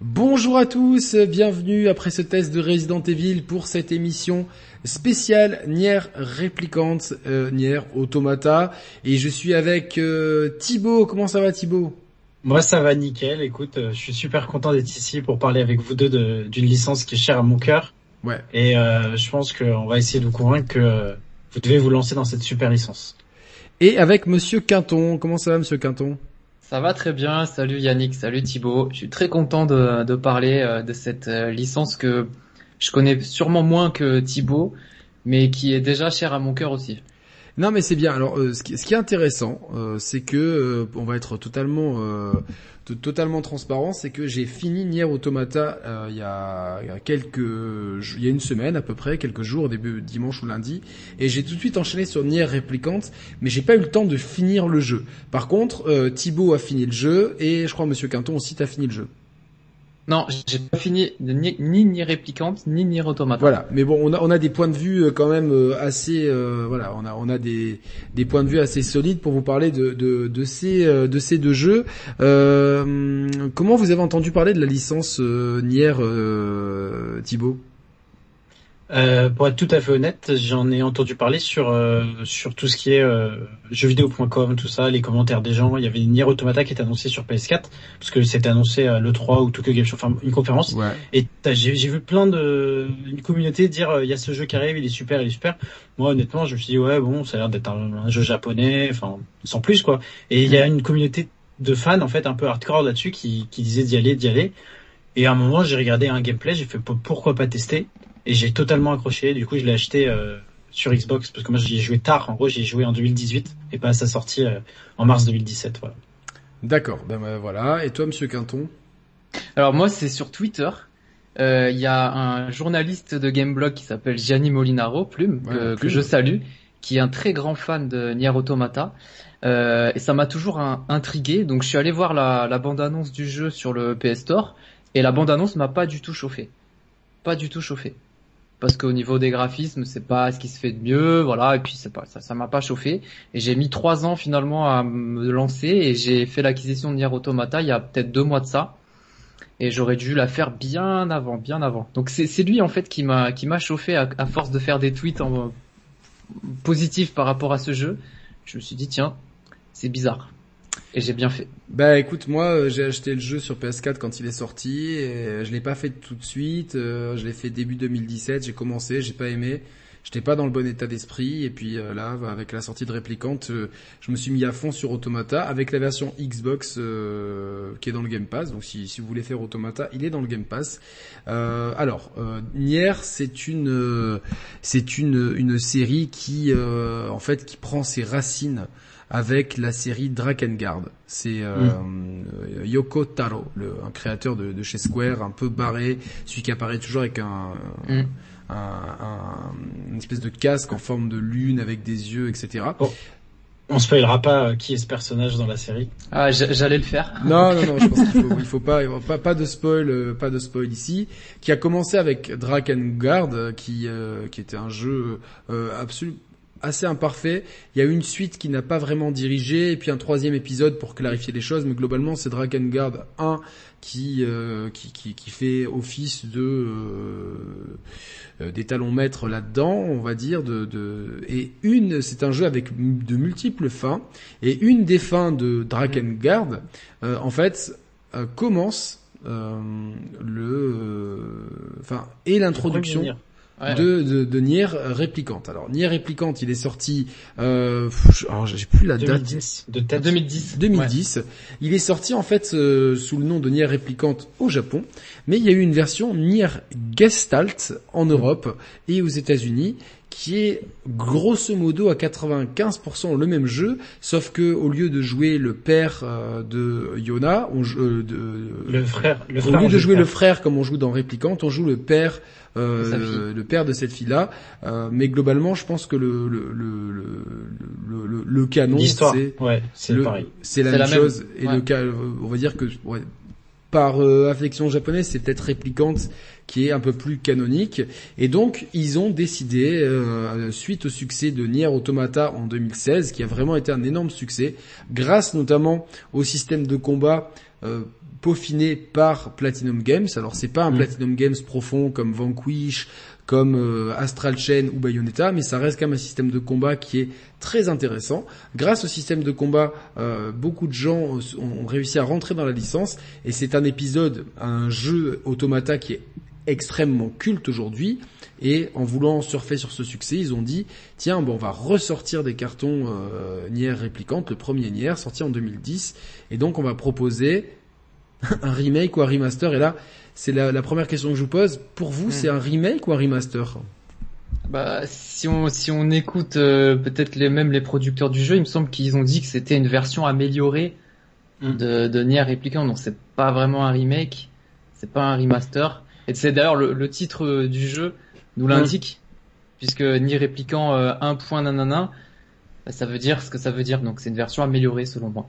Bonjour à tous, bienvenue après ce test de Resident Evil pour cette émission spéciale Nier Replicant, euh, Nier Automata. Et je suis avec euh, Thibaut, comment ça va Thibaut? Moi ça va nickel, écoute, euh, je suis super content d'être ici pour parler avec vous deux d'une licence qui est chère à mon cœur. Ouais. Et euh, je pense qu'on va essayer de vous convaincre que vous devez vous lancer dans cette super licence. Et avec Monsieur Quinton, comment ça va Monsieur Quinton? Ça va très bien, salut Yannick, salut Thibaut. Je suis très content de, parler euh, de cette euh, licence que je connais sûrement moins que Thibaut, mais qui est déjà chère à mon cœur aussi. Non mais c'est bien. Alors euh, ce, qui, ce, qui, est intéressant, euh, c'est que euh, on va être totalement totalement transparent, c'est que j'ai fini Nier Automata il y, a, il, y a, quelques il y a une semaine à peu près, quelques jours, début dimanche ou lundi, et j'ai tout de suite enchaîné sur Nier Replicant, mais j'ai pas eu le temps de finir le jeu. Par contre, Thibaut a fini le jeu et je crois Monsieur Quinton aussi t'a fini le jeu. Non, j'ai pas fini ni, ni ni réplicante ni ni automate. Voilà, mais bon, on a on a des points de vue euh, quand même euh, assez euh, voilà, on a des points de vue assez solides pour vous parler de de ces de ces deux jeux. Euh, comment vous avez entendu parler de la licence Nier Thibaut? Euh, pour être tout à fait honnête, j'en ai entendu parler sur euh, sur tout ce qui est euh, jeuxvideo.com, tout ça, les commentaires des gens. Il y avait Nier Automata qui était annoncé sur PS4 parce que c'était annoncé à le 3 ou Tokyo Game Show, enfin une conférence. Ouais. Et j'ai vu plein de une communauté dire euh, il y a ce jeu qui arrive, il est super, il est super. Moi honnêtement, je me suis dit ouais bon, ça a l'air d'être un, jeu japonais, enfin sans plus quoi. Et il y a une communauté de fans en fait un peu hardcore là-dessus qui qui disait d'y aller, d'y aller. Et à un moment, j'ai regardé un gameplay, j'ai fait pourquoi pas tester? Et j'ai totalement accroché. Du coup, je l'ai acheté euh, sur Xbox parce que moi j'y ai joué tard. En gros, j'ai joué en 2018 et pas à sa sortie euh, en mars 2017. Voilà. D'accord. Ben, ben voilà. Et toi, Monsieur Quinton? Alors moi, c'est sur Twitter. Il euh, y a un journaliste de Gameblog qui s'appelle Gianni Molinaro, Plume, Ouais, que, Plume. que je salue, qui est un très grand fan de Nier Automata. Euh, et ça m'a toujours un- intrigué. Donc je suis allé voir la, la bande-annonce du jeu sur le PS Store. Et la bande-annonce m'a pas du tout chauffé. Pas du tout chauffé. Parce qu'au niveau des graphismes, c'est pas ce qui se fait de mieux, voilà. Et puis c'est pas ça, m'a pas chauffé. Et j'ai mis trois ans finalement à me lancer et j'ai fait l'acquisition de Nier Automata il y a peut-être deux mois de ça. Et j'aurais dû la faire bien avant, bien avant. Donc c'est lui en fait qui m'a qui m'a chauffé à, force de faire des tweets positifs par rapport à ce jeu. Je me suis dit tiens, c'est bizarre. Et j'ai bien fait. Bah écoute, moi euh, j'ai acheté le jeu sur PS4 quand il est sorti, et euh, je l'ai pas fait tout de suite, euh, je l'ai fait début 2017, j'ai commencé, j'ai pas aimé, j'étais pas dans le bon état d'esprit, et puis là, bah, avec la sortie de Replicante, euh, je me suis mis à fond sur Automata, avec la version Xbox euh, qui est dans le Game Pass, donc si, si vous voulez faire Automata, il est dans le Game Pass. Euh, alors, euh, Nier, c'est une, c'est une, une série qui, en fait, qui prend ses racines avec la série Drakengard. C'est euh, euh, Yoko Taro, le, un créateur de, de chez Square, un peu barré, celui qui apparaît toujours avec un, Mm. un, un- une espèce de casque en forme de lune avec des yeux, etc. On spoilera pas euh, qui est ce personnage dans la série. Ah, j'a- j'allais le faire. Non, non, non, je pense qu'il faut, il faut pas, pas, pas de spoil, euh, pas de spoil ici. Qui a commencé avec Drakengard, euh, qui, euh, qui était un jeu euh, absolument assez imparfait. Il y a une suite qui n'a pas vraiment dirigé, et puis un troisième épisode pour clarifier les choses. Mais globalement, c'est Drakengard 1 qui, euh, qui, qui, qui fait office de euh, euh, des talons maîtres là-dedans, on va dire. De, de et une, c'est un jeu avec de multiples fins. Et une des fins de Drakengard, euh, en fait, euh, commence euh, le, euh, enfin, et l'introduction. Ouais. de, de, de Nier Replicante. Alors Nier Replicante, il est sorti, euh, alors j'ai plus la date. 2010 de tête. 2010. 2010. Il est sorti en fait euh, sous le nom de Nier Replicante au Japon, mais il y a eu une version Nier Gestalt en Europe et aux États-Unis qui est grosso modo à 95% le même jeu, sauf que au lieu de jouer le père euh, de Yona, on joue, euh, de, Le frère. Le au frère lieu en de jouer le père. frère comme on joue dans Replicante, on joue le père, euh, le père de cette fille-là. Euh, mais globalement, je pense que le le le le, le, canon, L'histoire. c'est Ouais, c'est le- pareil. c'est la, même la même. chose. Et Ouais. le cas, on va dire que ouais, par euh, affection japonaise, c'est peut-être Replicante qui est un peu plus canonique. Et donc, ils ont décidé, euh, suite au succès de Nier Automata en 2016, qui a vraiment été un énorme succès, grâce notamment au système de combat euh, peaufiné par Platinum Games. Alors c'est pas un Mm. Platinum Games profond comme Vanquish, comme euh, Astral Chain ou Bayonetta, mais ça reste quand même un système de combat qui est très intéressant. Grâce au système de combat, euh, beaucoup de gens ont, ont réussi à rentrer dans la licence et c'est un épisode, un jeu automata qui est extrêmement culte aujourd'hui. Et en voulant surfer sur ce succès, ils ont dit tiens, bon, on va ressortir des cartons euh, Nier réplicantes, le premier Nier sorti en 2010, et donc on va proposer un remake ou un remaster. Et là, c'est la, la première question que je vous pose. Pour vous, Hmm. c'est un remake ou un remaster? Bah, si on si on écoute euh, peut-être les mêmes les producteurs du jeu, il me semble qu'ils ont dit que c'était une version améliorée Mm. de, de Nier Replicant, donc c'est pas vraiment un remake, c'est pas un remaster. Et c'est d'ailleurs le, le titre euh, du jeu nous l'indique, puisque Nier Replicant euh, 1. point nanana, ça veut dire ce que ça veut dire, donc c'est une version améliorée selon moi.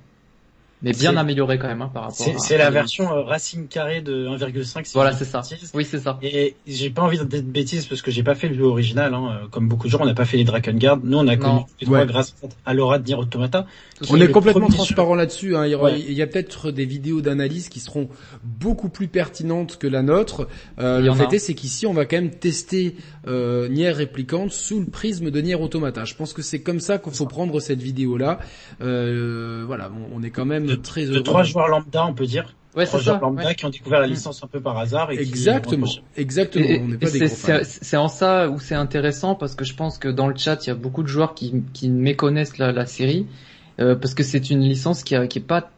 Mais bien améliorée quand même hein, par rapport. C'est à- c'est à la version euh, Racing carré de 1,5. si Voilà, c'est ça. Oui, c'est ça. Et j'ai pas envie d'être de bêtises parce que j'ai pas fait le jeu original, hein. euh, comme beaucoup de gens, on n'a pas fait les Drakengard. Nous, on a connu les trois Ouais. grâce à Laura de Nier Automata. On est complètement transparent là-dessus. Hein. Il y, aura- Ouais. il y a peut-être des vidéos d'analyse qui seront beaucoup plus pertinentes que la nôtre. Euh, le en fait est, c'est qu'ici, on va quand même tester euh, Nier Replicante sous le prisme de Nier Automata. Je pense que c'est comme ça qu'il faut prendre cette vidéo-là. Euh, voilà, on, on est quand même De- très De heureux. trois joueurs lambda, on peut dire. Ouais, trois c'est joueurs ça. lambda ouais. qui ont découvert la Mm. licence un peu par hasard. Et qui- Exactement, exactement. C'est- en ça où c'est intéressant parce que je pense que dans le chat il y a beaucoup de joueurs qui, qui méconnaissent la, la série euh, parce que c'est une licence qui, a, qui est pas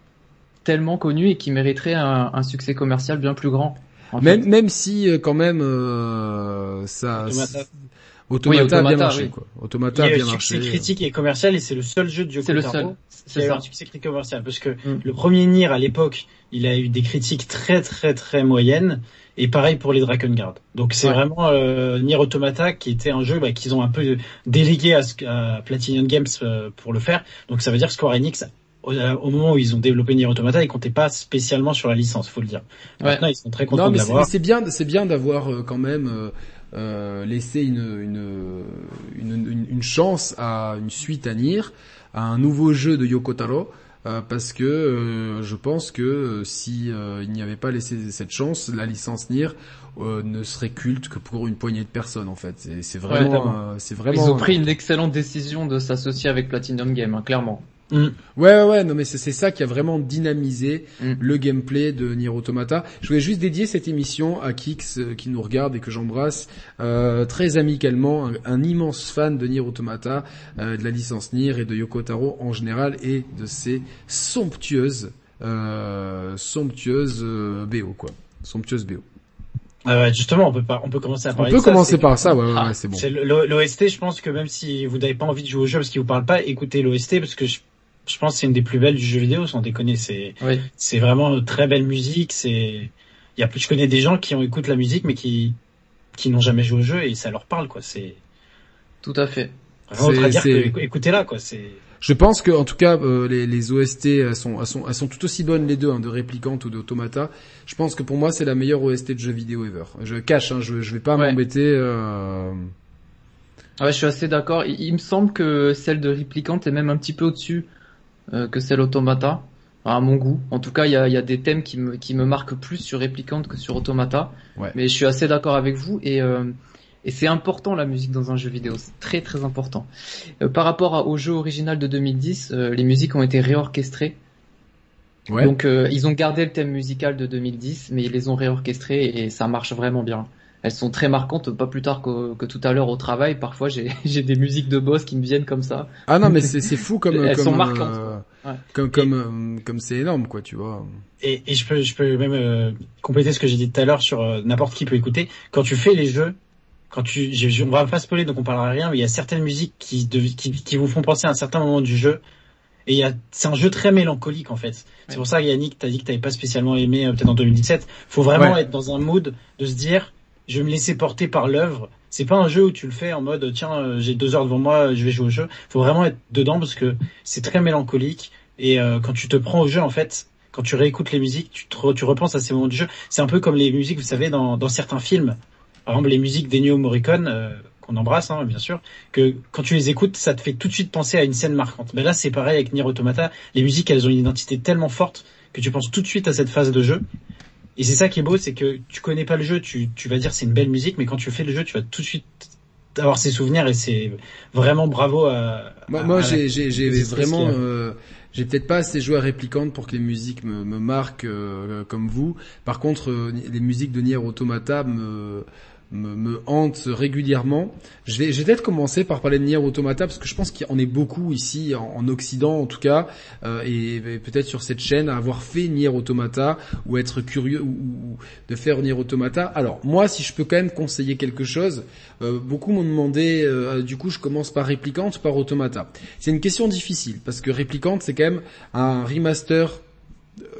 tellement connue et qui mériterait un, un succès commercial bien plus grand. en fait. Même, même si euh, quand même euh, ça, Automata. Automata, Oui, Automata, a bien marché. oui. Quoi. Il Automata a y a bien marché. critique et commercial et c'est le seul jeu de Yoko C'est le Taro seul. qui a C'est eu ça. un succès critique commercial parce que Mm. le premier Nier à l'époque, il a eu des critiques très très très moyennes et pareil pour les Drakengard. Donc c'est Ouais. vraiment euh, Nier Automata qui était un jeu bah, qu'ils ont un peu délégué à, Platinum Games euh, pour le faire. Donc ça veut dire que Square Enix au, au moment où ils ont développé Nier Automata, ils comptaient pas spécialement sur la licence, faut le dire. Ouais. Maintenant, ils sont très contents Non, de mais c'est, l'avoir. c'est bien, c'est bien d'avoir euh, quand même euh, laissé une, une, une, une, chance à une suite à Nier, à un nouveau jeu de Yoko Taro. euh, parce que euh, je pense que si euh, il n'y avait pas laissé cette chance, la licence Nier euh, ne serait culte que pour une poignée de personnes en fait. C'est, c'est vraiment, c'est Ils vraiment. ont pris une excellente décision de s'associer avec Platinum Game, hein, clairement. Mm. Ouais, ouais, ouais, non, mais c'est, ça qui a vraiment dynamisé Mm. le gameplay de Nier Automata. Je voulais juste dédier cette émission à Kix euh, qui nous regarde et que j'embrasse euh, très amicalement, un, un immense fan de Nier Automata, euh, de la licence Nier et de Yoko Taro en général et de ses somptueuses, euh, somptueuses euh, BO quoi, somptueuses BO. Ah ouais, justement, on peut pas, on peut commencer à On parler peut de ça, commencer par ça, ouais, ouais, Ah, ouais, c'est bon. L'OST, je pense que même si vous n'avez pas envie de jouer au jeu parce qu'il vous parle pas, écoutez l'OST parce que je, je pense que c'est une des plus belles du jeu vidéo, sans déconner. C'est, Oui. c'est vraiment une très belle musique. C'est, il y a, je connais des gens qui ont écouté la musique mais qui, qui n'ont jamais joué au jeu et ça leur parle quoi. C'est Tout à fait. vraiment autre à C'est- dire que écoutez-la quoi. C'est, Je pense que, en tout cas, euh, les, les OST elles sont, elles sont, elles sont tout aussi bonnes les deux, hein, de Replicante ou d'Automata. Je pense que pour moi, c'est la meilleure OST de jeu vidéo ever. Je cache, hein, je, je vais pas Ouais. m'embêter. Euh... Ouais, je suis assez d'accord. Il, il me semble que celle de Replicant est même un petit peu au-dessus euh, que celle Automata, à mon goût. En tout cas, il y a, il y a des thèmes qui me, qui me marquent plus sur Replicant que sur Automata. Ouais. Mais je suis assez d'accord avec vous et, euh, et c'est important la musique dans un jeu vidéo. C'est très très important. Euh, par rapport à- au jeu original de 2010, euh, les musiques ont été réorchestrées. Ouais. Donc euh, ils ont gardé le thème musical de 2010, mais ils les ont réorchestrés et ça marche vraiment bien. Elles sont très marquantes, pas plus tard que, que tout à l'heure au travail. Parfois j'ai j'ai des musiques de boss qui me viennent comme ça. Ah non, mais c'est c'est fou comme, Elles comme, sont marquantes, euh, Ouais. comme, comme, euh, comme c'est énorme, quoi, tu vois. et, et je peux, je peux même euh, compléter ce que j'ai dit tout à l'heure sur euh, n'importe qui peut écouter. Quand tu fais les jeux, quand tu, je- on va pas spoiler donc on parlera rien, mais il y a certaines musiques qui, de- qui, qui vous font penser à un certain moment du jeu. Et il y a, c'est un jeu très mélancolique en fait. C'est pour ça Yannick, t'as dit que t'avais pas spécialement aimé peut-être en 2017. Faut vraiment Ouais. être dans un mood de se dire, je vais me laisser porter par l'œuvre. C'est pas un jeu où tu le fais en mode tiens euh, j'ai deux heures devant moi, je vais jouer au jeu. Faut vraiment être dedans parce que c'est très mélancolique et euh, quand tu te prends au jeu en fait, quand tu réécoutes les musiques, tu, repenses à ces moments du jeu. C'est un peu comme les musiques, vous savez, dans, certains films. Par exemple, les musiques d'Ennio Morricone, euh, qu'on embrasse, hein, bien sûr, que quand tu les écoutes, ça te fait tout de suite penser à une scène marquante. Mais là, c'est pareil avec Nier Automata. Les musiques, elles ont une identité tellement forte que tu penses tout de suite à cette phase de jeu. Et c'est ça qui est beau, c'est que tu connais pas le jeu, tu, tu vas dire c'est une belle musique, mais quand tu fais le jeu, tu vas tout de suite avoir ses souvenirs et c'est vraiment bravo à. Moi, moi j'ai, j'ai, vraiment, euh, j'ai peut-être pas assez joué à Réplicante pour que les musiques me, me marquent euh, comme vous. Par contre, euh, les musiques de Nier Automata me me, me hante régulièrement. Je vais, je vais peut-être commencer par parler de Nier Automata parce que je pense qu'on est beaucoup ici en, Occident en tout cas euh, et, peut-être sur cette chaîne à avoir fait Nier Automata ou être curieux ou, de faire Nier Automata. Alors moi, si je peux quand même conseiller quelque chose, euh, beaucoup m'ont demandé. Euh, du coup, je commence par Réplicante, par Automata. C'est une question difficile parce que Réplicante, c'est quand même un remaster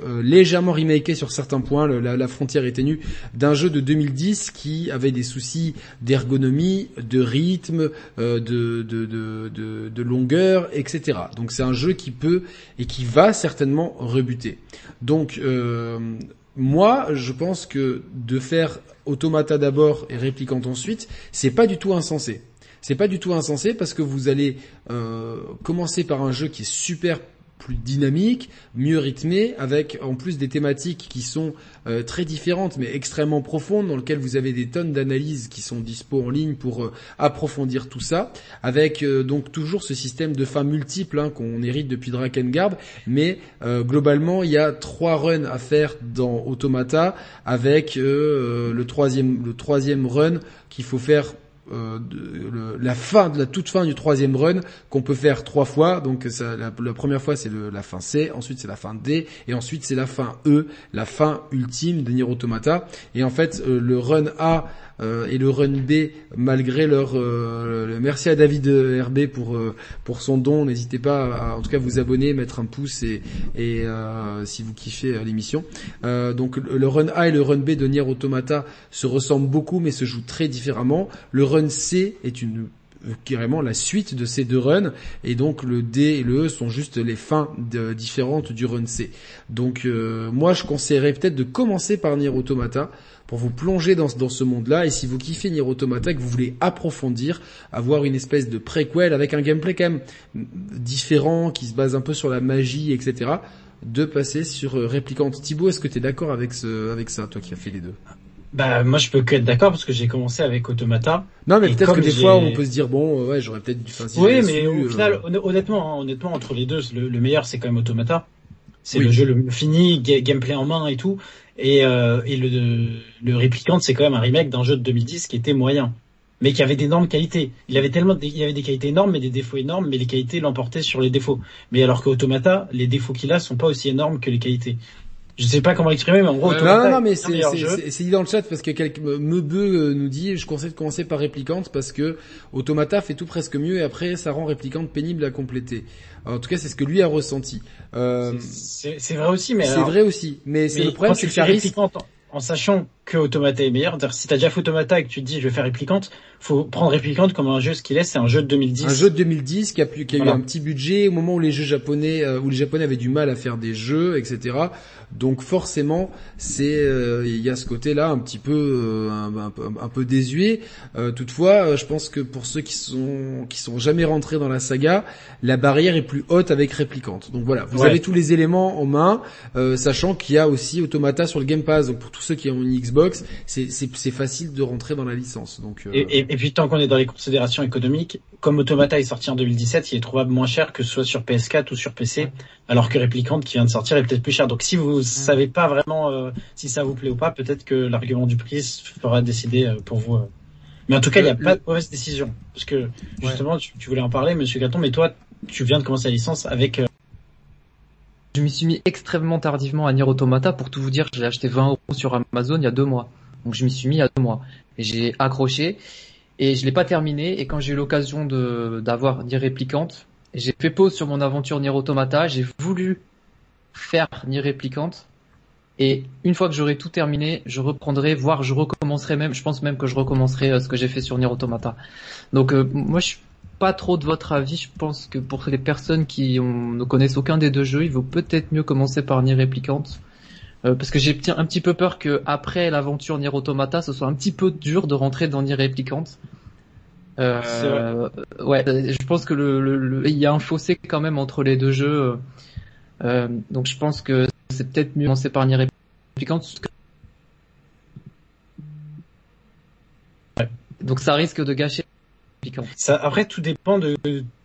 euh, légèrement remaké sur certains points, la, frontière est ténue, d'un jeu de 2010 qui avait des soucis d'ergonomie, de rythme, euh, de, longueur, etc. Donc c'est un jeu qui peut et qui va certainement rebuter. Donc euh, moi, je pense que de faire Automata d'abord et Réplicante ensuite, c'est pas du tout insensé. C'est pas du tout insensé parce que vous allez commencer par un jeu qui est super plus dynamique, mieux rythmé, avec en plus des thématiques qui sont euh, très différentes mais extrêmement profondes, dans lesquelles vous avez des tonnes d'analyses qui sont dispo en ligne pour euh, approfondir tout ça, avec euh, donc toujours ce système de fins multiples hein, qu'on hérite depuis Drakengard, mais globalement il y a trois runs à faire dans Automata, avec le troisième le troisième run qu'il faut faire euh, la fin de la toute fin du troisième run qu'on peut faire trois fois. Donc la, première fois c'est la fin C, ensuite c'est la fin D et ensuite c'est la fin E, la fin ultime de Nier Automata. Et en fait euh, le run A euh, et le run B malgré leur euh, merci à David RB pour euh, pour son don. N'hésitez pas à en tout cas vous abonner mettre un pouce et, et si vous kiffez l'émission. Donc le run A et le run B de Nier Automata se ressemblent beaucoup mais se jouent très différemment. Le run C est une carrément la suite de ces deux runs. Et donc le D et le E sont juste les fins différentes du run C. Donc moi je conseillerais peut-être de commencer par Nier Automata pour vous plonger dans, dans ce monde-là. Et si vous kiffez Nier Automata, que vous voulez approfondir, avoir une espèce de préquel avec un gameplay quand même différent, qui se base un peu sur la magie, etc., de passer sur euh, Réplicante. Thibaut, est-ce que tu es d'accord avec, ce, avec ça, toi qui as fait les deux? Bah moi je peux que être d'accord parce que j'ai commencé avec Automata. Non mais peut-être que des fois on peut se dire bon ouais j'aurais peut-être dû. oui mais au euh, final honnêtement hein, honnêtement entre les deux le, meilleur c'est quand même Automata. C'est le jeu le fini gameplay en main et tout. Et, euh, et le, le Replicant, c'est quand même un remake d'un jeu de 2010 qui était moyen, mais qui avait d'énormes qualités. Il avait tellement, il y avait des qualités énormes, mais des défauts énormes, mais les qualités l'emportaient sur les défauts. Mais alors qu'Automata, les défauts qu'il a sont pas aussi énormes que les qualités. Je sais pas comment l'exprimer, mais en gros, Automata non, non, mais c'est dit dans le chat parce que quelques Meubeu euh, nous dit, je conseille de commencer par Réplicante parce que Automata fait tout presque mieux et après ça rend Réplicante pénible à compléter. En tout cas, c'est ce que lui a ressenti. Euh, c'est vrai aussi, mais c'est vrai aussi. Mais, c'est le problème, c'est que ça risque en sachant que Automata est meilleur. Si t'as déjà fait Automata et que tu te dis je vais faire Réplicante, faut prendre Réplicante comme un jeu ce qu'il est, c'est un jeu de 2010. Un jeu de 2010 qui a, pu, qui a eu un petit budget au moment où les jeux japonais, euh, où les japonais avaient du mal à faire des jeux, etc. Donc forcément, c'est euh, il y a ce côté-là un petit peu euh, un, peu désuet. toutefois, je pense que pour ceux qui sont qui sont jamais rentrés dans la saga, la barrière est plus haute avec Réplicante. Donc voilà, vous avez tous les éléments en main, sachant qu'il y a aussi Automata sur le Game Pass. Donc pour tous ceux qui ont une Xbox c'est facile de rentrer dans la licence. Donc, euh, et, puis tant qu'on est dans les considérations économiques, comme Automata est sorti en 2017, il est trouvable moins cher que ce soit sur PS4 ou sur PC, alors que Replicant qui vient de sortir est peut-être plus cher. Donc si vous savez pas vraiment euh, si ça vous plaît ou pas, peut-être que l'argument du prix fera décider euh, pour vous. Mais en tout cas, il n'y a pas de mauvaise décision. Parce que justement, tu, voulais en parler, Monsieur Gaton, mais toi, tu viens de commencer la licence avec suis mis extrêmement tardivement à Nier Automata. Pour tout vous dire, j'ai acheté 20 euros sur Amazon il y a deux mois. Donc je m'y suis mis il y a deux mois. Et j'ai accroché. Et je l'ai pas terminé. Et quand j'ai eu l'occasion de, d'avoir Nier Réplicante, j'ai fait pause sur mon aventure Nier Automata. J'ai voulu faire Nier Réplicante. Et une fois que j'aurai tout terminé, je reprendrai, voire je recommencerai même, je pense même que je recommencerai euh, ce que j'ai fait sur Nier Automata. Donc euh, moi je suis pas trop de votre avis. Je pense que pour les personnes qui ne connaissent aucun des deux jeux, il vaut peut-être mieux commencer par Nier Replicant. Euh, parce que j'ai un petit peu peur que après l'aventure Nier Automata, ce soit un petit peu dur de rentrer dans Nier Replicant. Euh, ouais, je pense que le, il y a un fossé quand même entre les deux jeux. Euh, donc je pense que c'est peut-être mieux commencer par Nier Replicant. Donc ça risque de gâcher Ça, après, tout dépend de.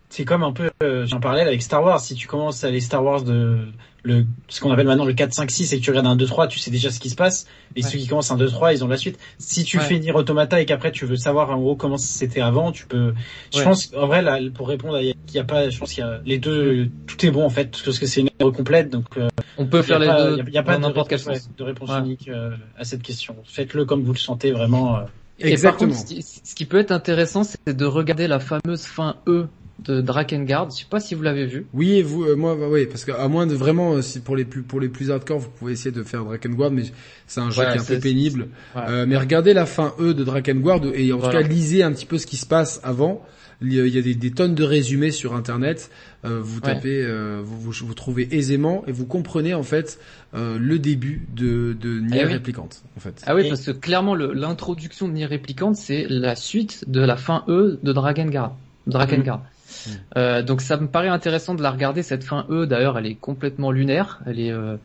C'est comme un peu, euh, j'en parlais avec Star Wars. Si tu commences à les Star Wars de le ce qu'on appelle maintenant le 4, 5, 6 et que tu regardes un 2, 3, tu sais déjà ce qui se passe. Et Ouais. ceux qui commencent un 2, 3, ils ont la suite. Si tu Ouais. fais Nier Automata et qu'après tu veux savoir en gros comment c'était avant, tu peux. Je pense en vrai là pour répondre, il y a- il y a pas. Je pense qu'il y a les deux. Tout est bon en fait parce que c'est une œuvre complète. Donc euh, On peut faire les pas, deux il y a- pas de réponse, de réponse unique euh, à cette question. Faites-le comme vous le sentez vraiment. Et Exactement. par contre, ce qui, peut être intéressant, c'est de regarder la fameuse fin E de Drakengard. Je sais pas si vous l'avez vu. Oui, et vous, euh, moi, bah, oui, parce qu'à moins de vraiment, euh, si pour les plus pour les plus hardcore, vous pouvez essayer de faire Drakengard, mais c'est un jeu Ouais, qui est un peu pénible. Ouais. Euh, mais regardez la fin E de Drakengard et en Voilà. tout cas lisez un petit peu ce qui se passe avant. Il y a des, des tonnes de résumés sur internet. Euh, vous Ouais. tapez, euh, vous, vous vous trouvez aisément et vous comprenez en fait euh, le début de de Nier Eh oui. Réplicante en fait. Ah oui, Et- parce que clairement, l'introduction de Nier Replicant, c'est la suite de la fin E de Drakengard. Drakengard. Mhm. Euh, donc ça me paraît intéressant de la regarder cette fin E. D'ailleurs, elle est complètement lunaire. Elle est, euh,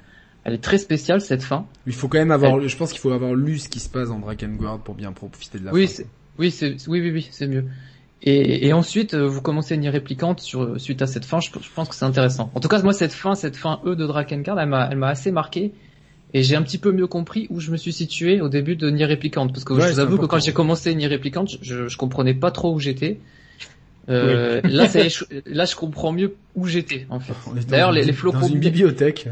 elle est très spéciale cette fin. Il faut quand même avoir, je pense qu'il faut avoir lu ce qui se passe dans Drakengard pour bien profiter de la Oui, fin. oui, c'est, oui, oui, oui, c'est mieux. Et, et ensuite, euh, vous commencez Nier Replicant sur suite à cette fin. Je, je pense que c'est intéressant. En tout cas, moi, cette fin, cette fin E de Drakengard, elle m'a, elle m'a assez marqué. Et j'ai un petit peu mieux compris où je me suis situé au début de Nier Replicant. Parce que Ouais, je vous avoue que quand j'ai commencé Nier Replicant, je, je comprenais pas trop où j'étais. Euh, là, ça je- là, je comprends mieux où j'étais, en fait. D'ailleurs, une- les, dans une bibliothèque.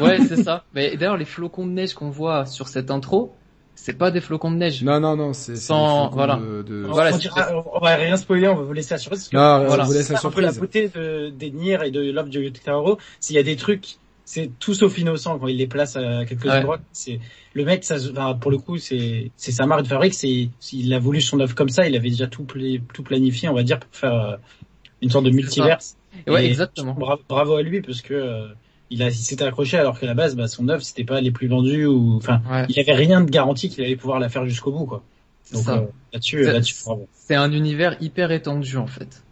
Ouais, c'est ça. Mais d'ailleurs, les flocons de neige qu'on voit sur cette intro, c'est pas des flocons de neige. Non, non, non, c'est Sans- voilà. de, de- Voilà, on, c'est- dira- on va rien spoiler, on va vous laisser la surprise. Non, Voilà. on vous laisse c'est la un peu la surprise. beauté de, des Nier et de Love du Taro, c'est il y a des trucs, c'est tout sauf innocent quand il les place à quelques Ouais. endroits. C'est le mec, ça, enfin, pour le coup, c'est c'est sa marque de fabrique. C'est il a voulu son œuvre comme ça, il avait déjà tout pla- tout planifié, on va dire, pour faire euh, une sorte de multiverse. Et ouais, Et exactement. Bravo, bravo à lui parce que euh, il a il s'était accroché alors qu'à la base, bah, son œuvre c'était pas les plus vendus ou enfin Ouais, il avait rien de garanti qu'il allait pouvoir la faire jusqu'au bout quoi. c'est Donc euh, là-dessus, C'est- là-dessus, bravo. C'est un univers hyper étendu, en fait.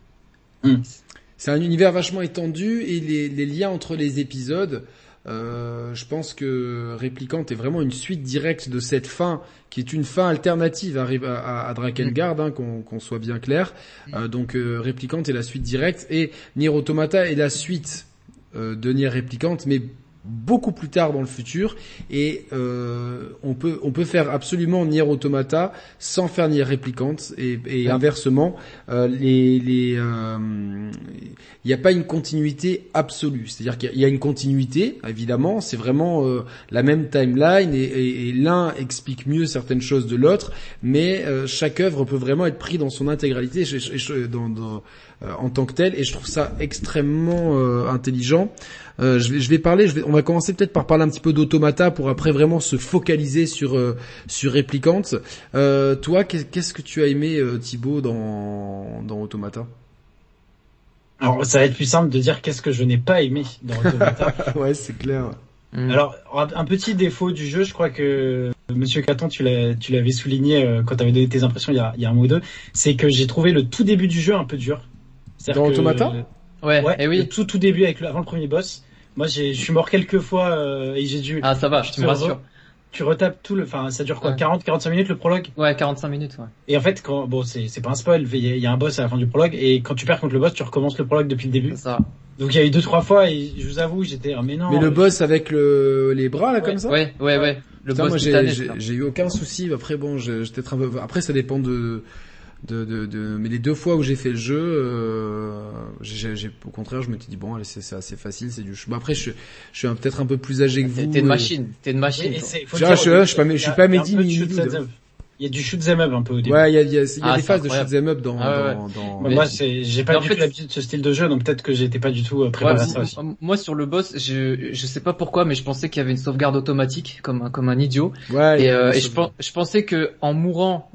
C'est un univers vachement étendu et les, les liens entre les épisodes, euh, je pense que Réplicante est vraiment une suite directe de cette fin qui est une fin alternative à, Ré- à, à Drakengard, hein, qu'on soit bien clair. Euh, donc euh, Réplicante est la suite directe et Nier Automata est la suite euh, de Nier Réplicante, mais beaucoup plus tard dans le futur. Et euh, on peut on peut faire absolument Nier Automata sans faire Nier Réplicante et, et inversement euh, les les euh, il n'y a pas une continuité absolue. C'est-à-dire qu'il y a- une continuité évidemment c'est vraiment euh, la même timeline et, et- et l'un explique mieux certaines choses de l'autre mais euh, chaque œuvre peut vraiment être pris dans son intégralité dans, dans, euh, en tant que tel et je trouve ça extrêmement euh, intelligent euh, je, vais, je vais parler, je vais, on va commencer peut-être par parler un petit peu d'automata pour après vraiment se focaliser sur euh, sur Réplicante. Euh, toi, qu'est- qu'est-ce que tu as aimé euh, Thibaut dans dans Automata? Alors ça va être plus simple de dire qu'est-ce que je n'ai pas aimé dans Automata. Ouais, c'est clair. Mm. Alors un petit défaut du jeu, je crois que Monsieur Caton, tu l'as tu l'avais souligné euh, quand tu avais donné tes impressions il y a, il y a un mois ou deux, c'est que j'ai trouvé le tout début du jeu un peu dur. C'est-à-dire Dans que- Automata? Ouais, Ouais, et le oui. tout tout début avec le, avant le premier boss. Moi j'ai je suis mort quelques fois euh, et j'ai dû Ah, ça va, je te Tu rassure. tu retapes tout le enfin ça dure quoi Ouais. 40 45 minutes le prologue? Ouais, 45 minutes, ouais. et en fait quand bon c'est c'est pas un spoil, il y, a- il y a un boss à la fin du prologue et quand tu perds contre le boss, tu recommences le prologue depuis le début. C'est ça. Donc il y a eu deux trois fois et je vous avoue, j'étais ah, mais non. Mais le boss avec le les bras là comme ça? Ouais, ouais, ouais. Le Putain, boss moi j'ai eu aucun souci. Après bon, j'ai- j'étais un peu. Après ça dépend de de, de, de- mais les deux fois où j'ai fait le jeu, euh, j'ai, j'ai- au contraire, je me suis dit bon, allez, c'est, c'est assez facile, c'est du. Bon, après, je, je suis peut-être un peu plus âgé que vous. T'es une et- machine, t'es une machine. et c'est- faut Je- dire, je- début, je suis pas- je il y suis a- pas Mehdi ni them. Il y a du shoot them up un peu au début. Ouais, il y a, il y a, il y a Ah, des phases de shoot 'em up dans. Ah ouais, dans, dans- Mais- moi, c'est, j'ai pas du fait- tout l'habitude de ce style de jeu, donc peut-être que j'étais pas du tout euh, Ouais, préparé à ça aussi. moi sur le boss, je je sais pas pourquoi, mais je pensais qu'il y avait une sauvegarde automatique comme un comme un idiot. Ouais, il y Et, a euh, des et je, je pensais que en mourant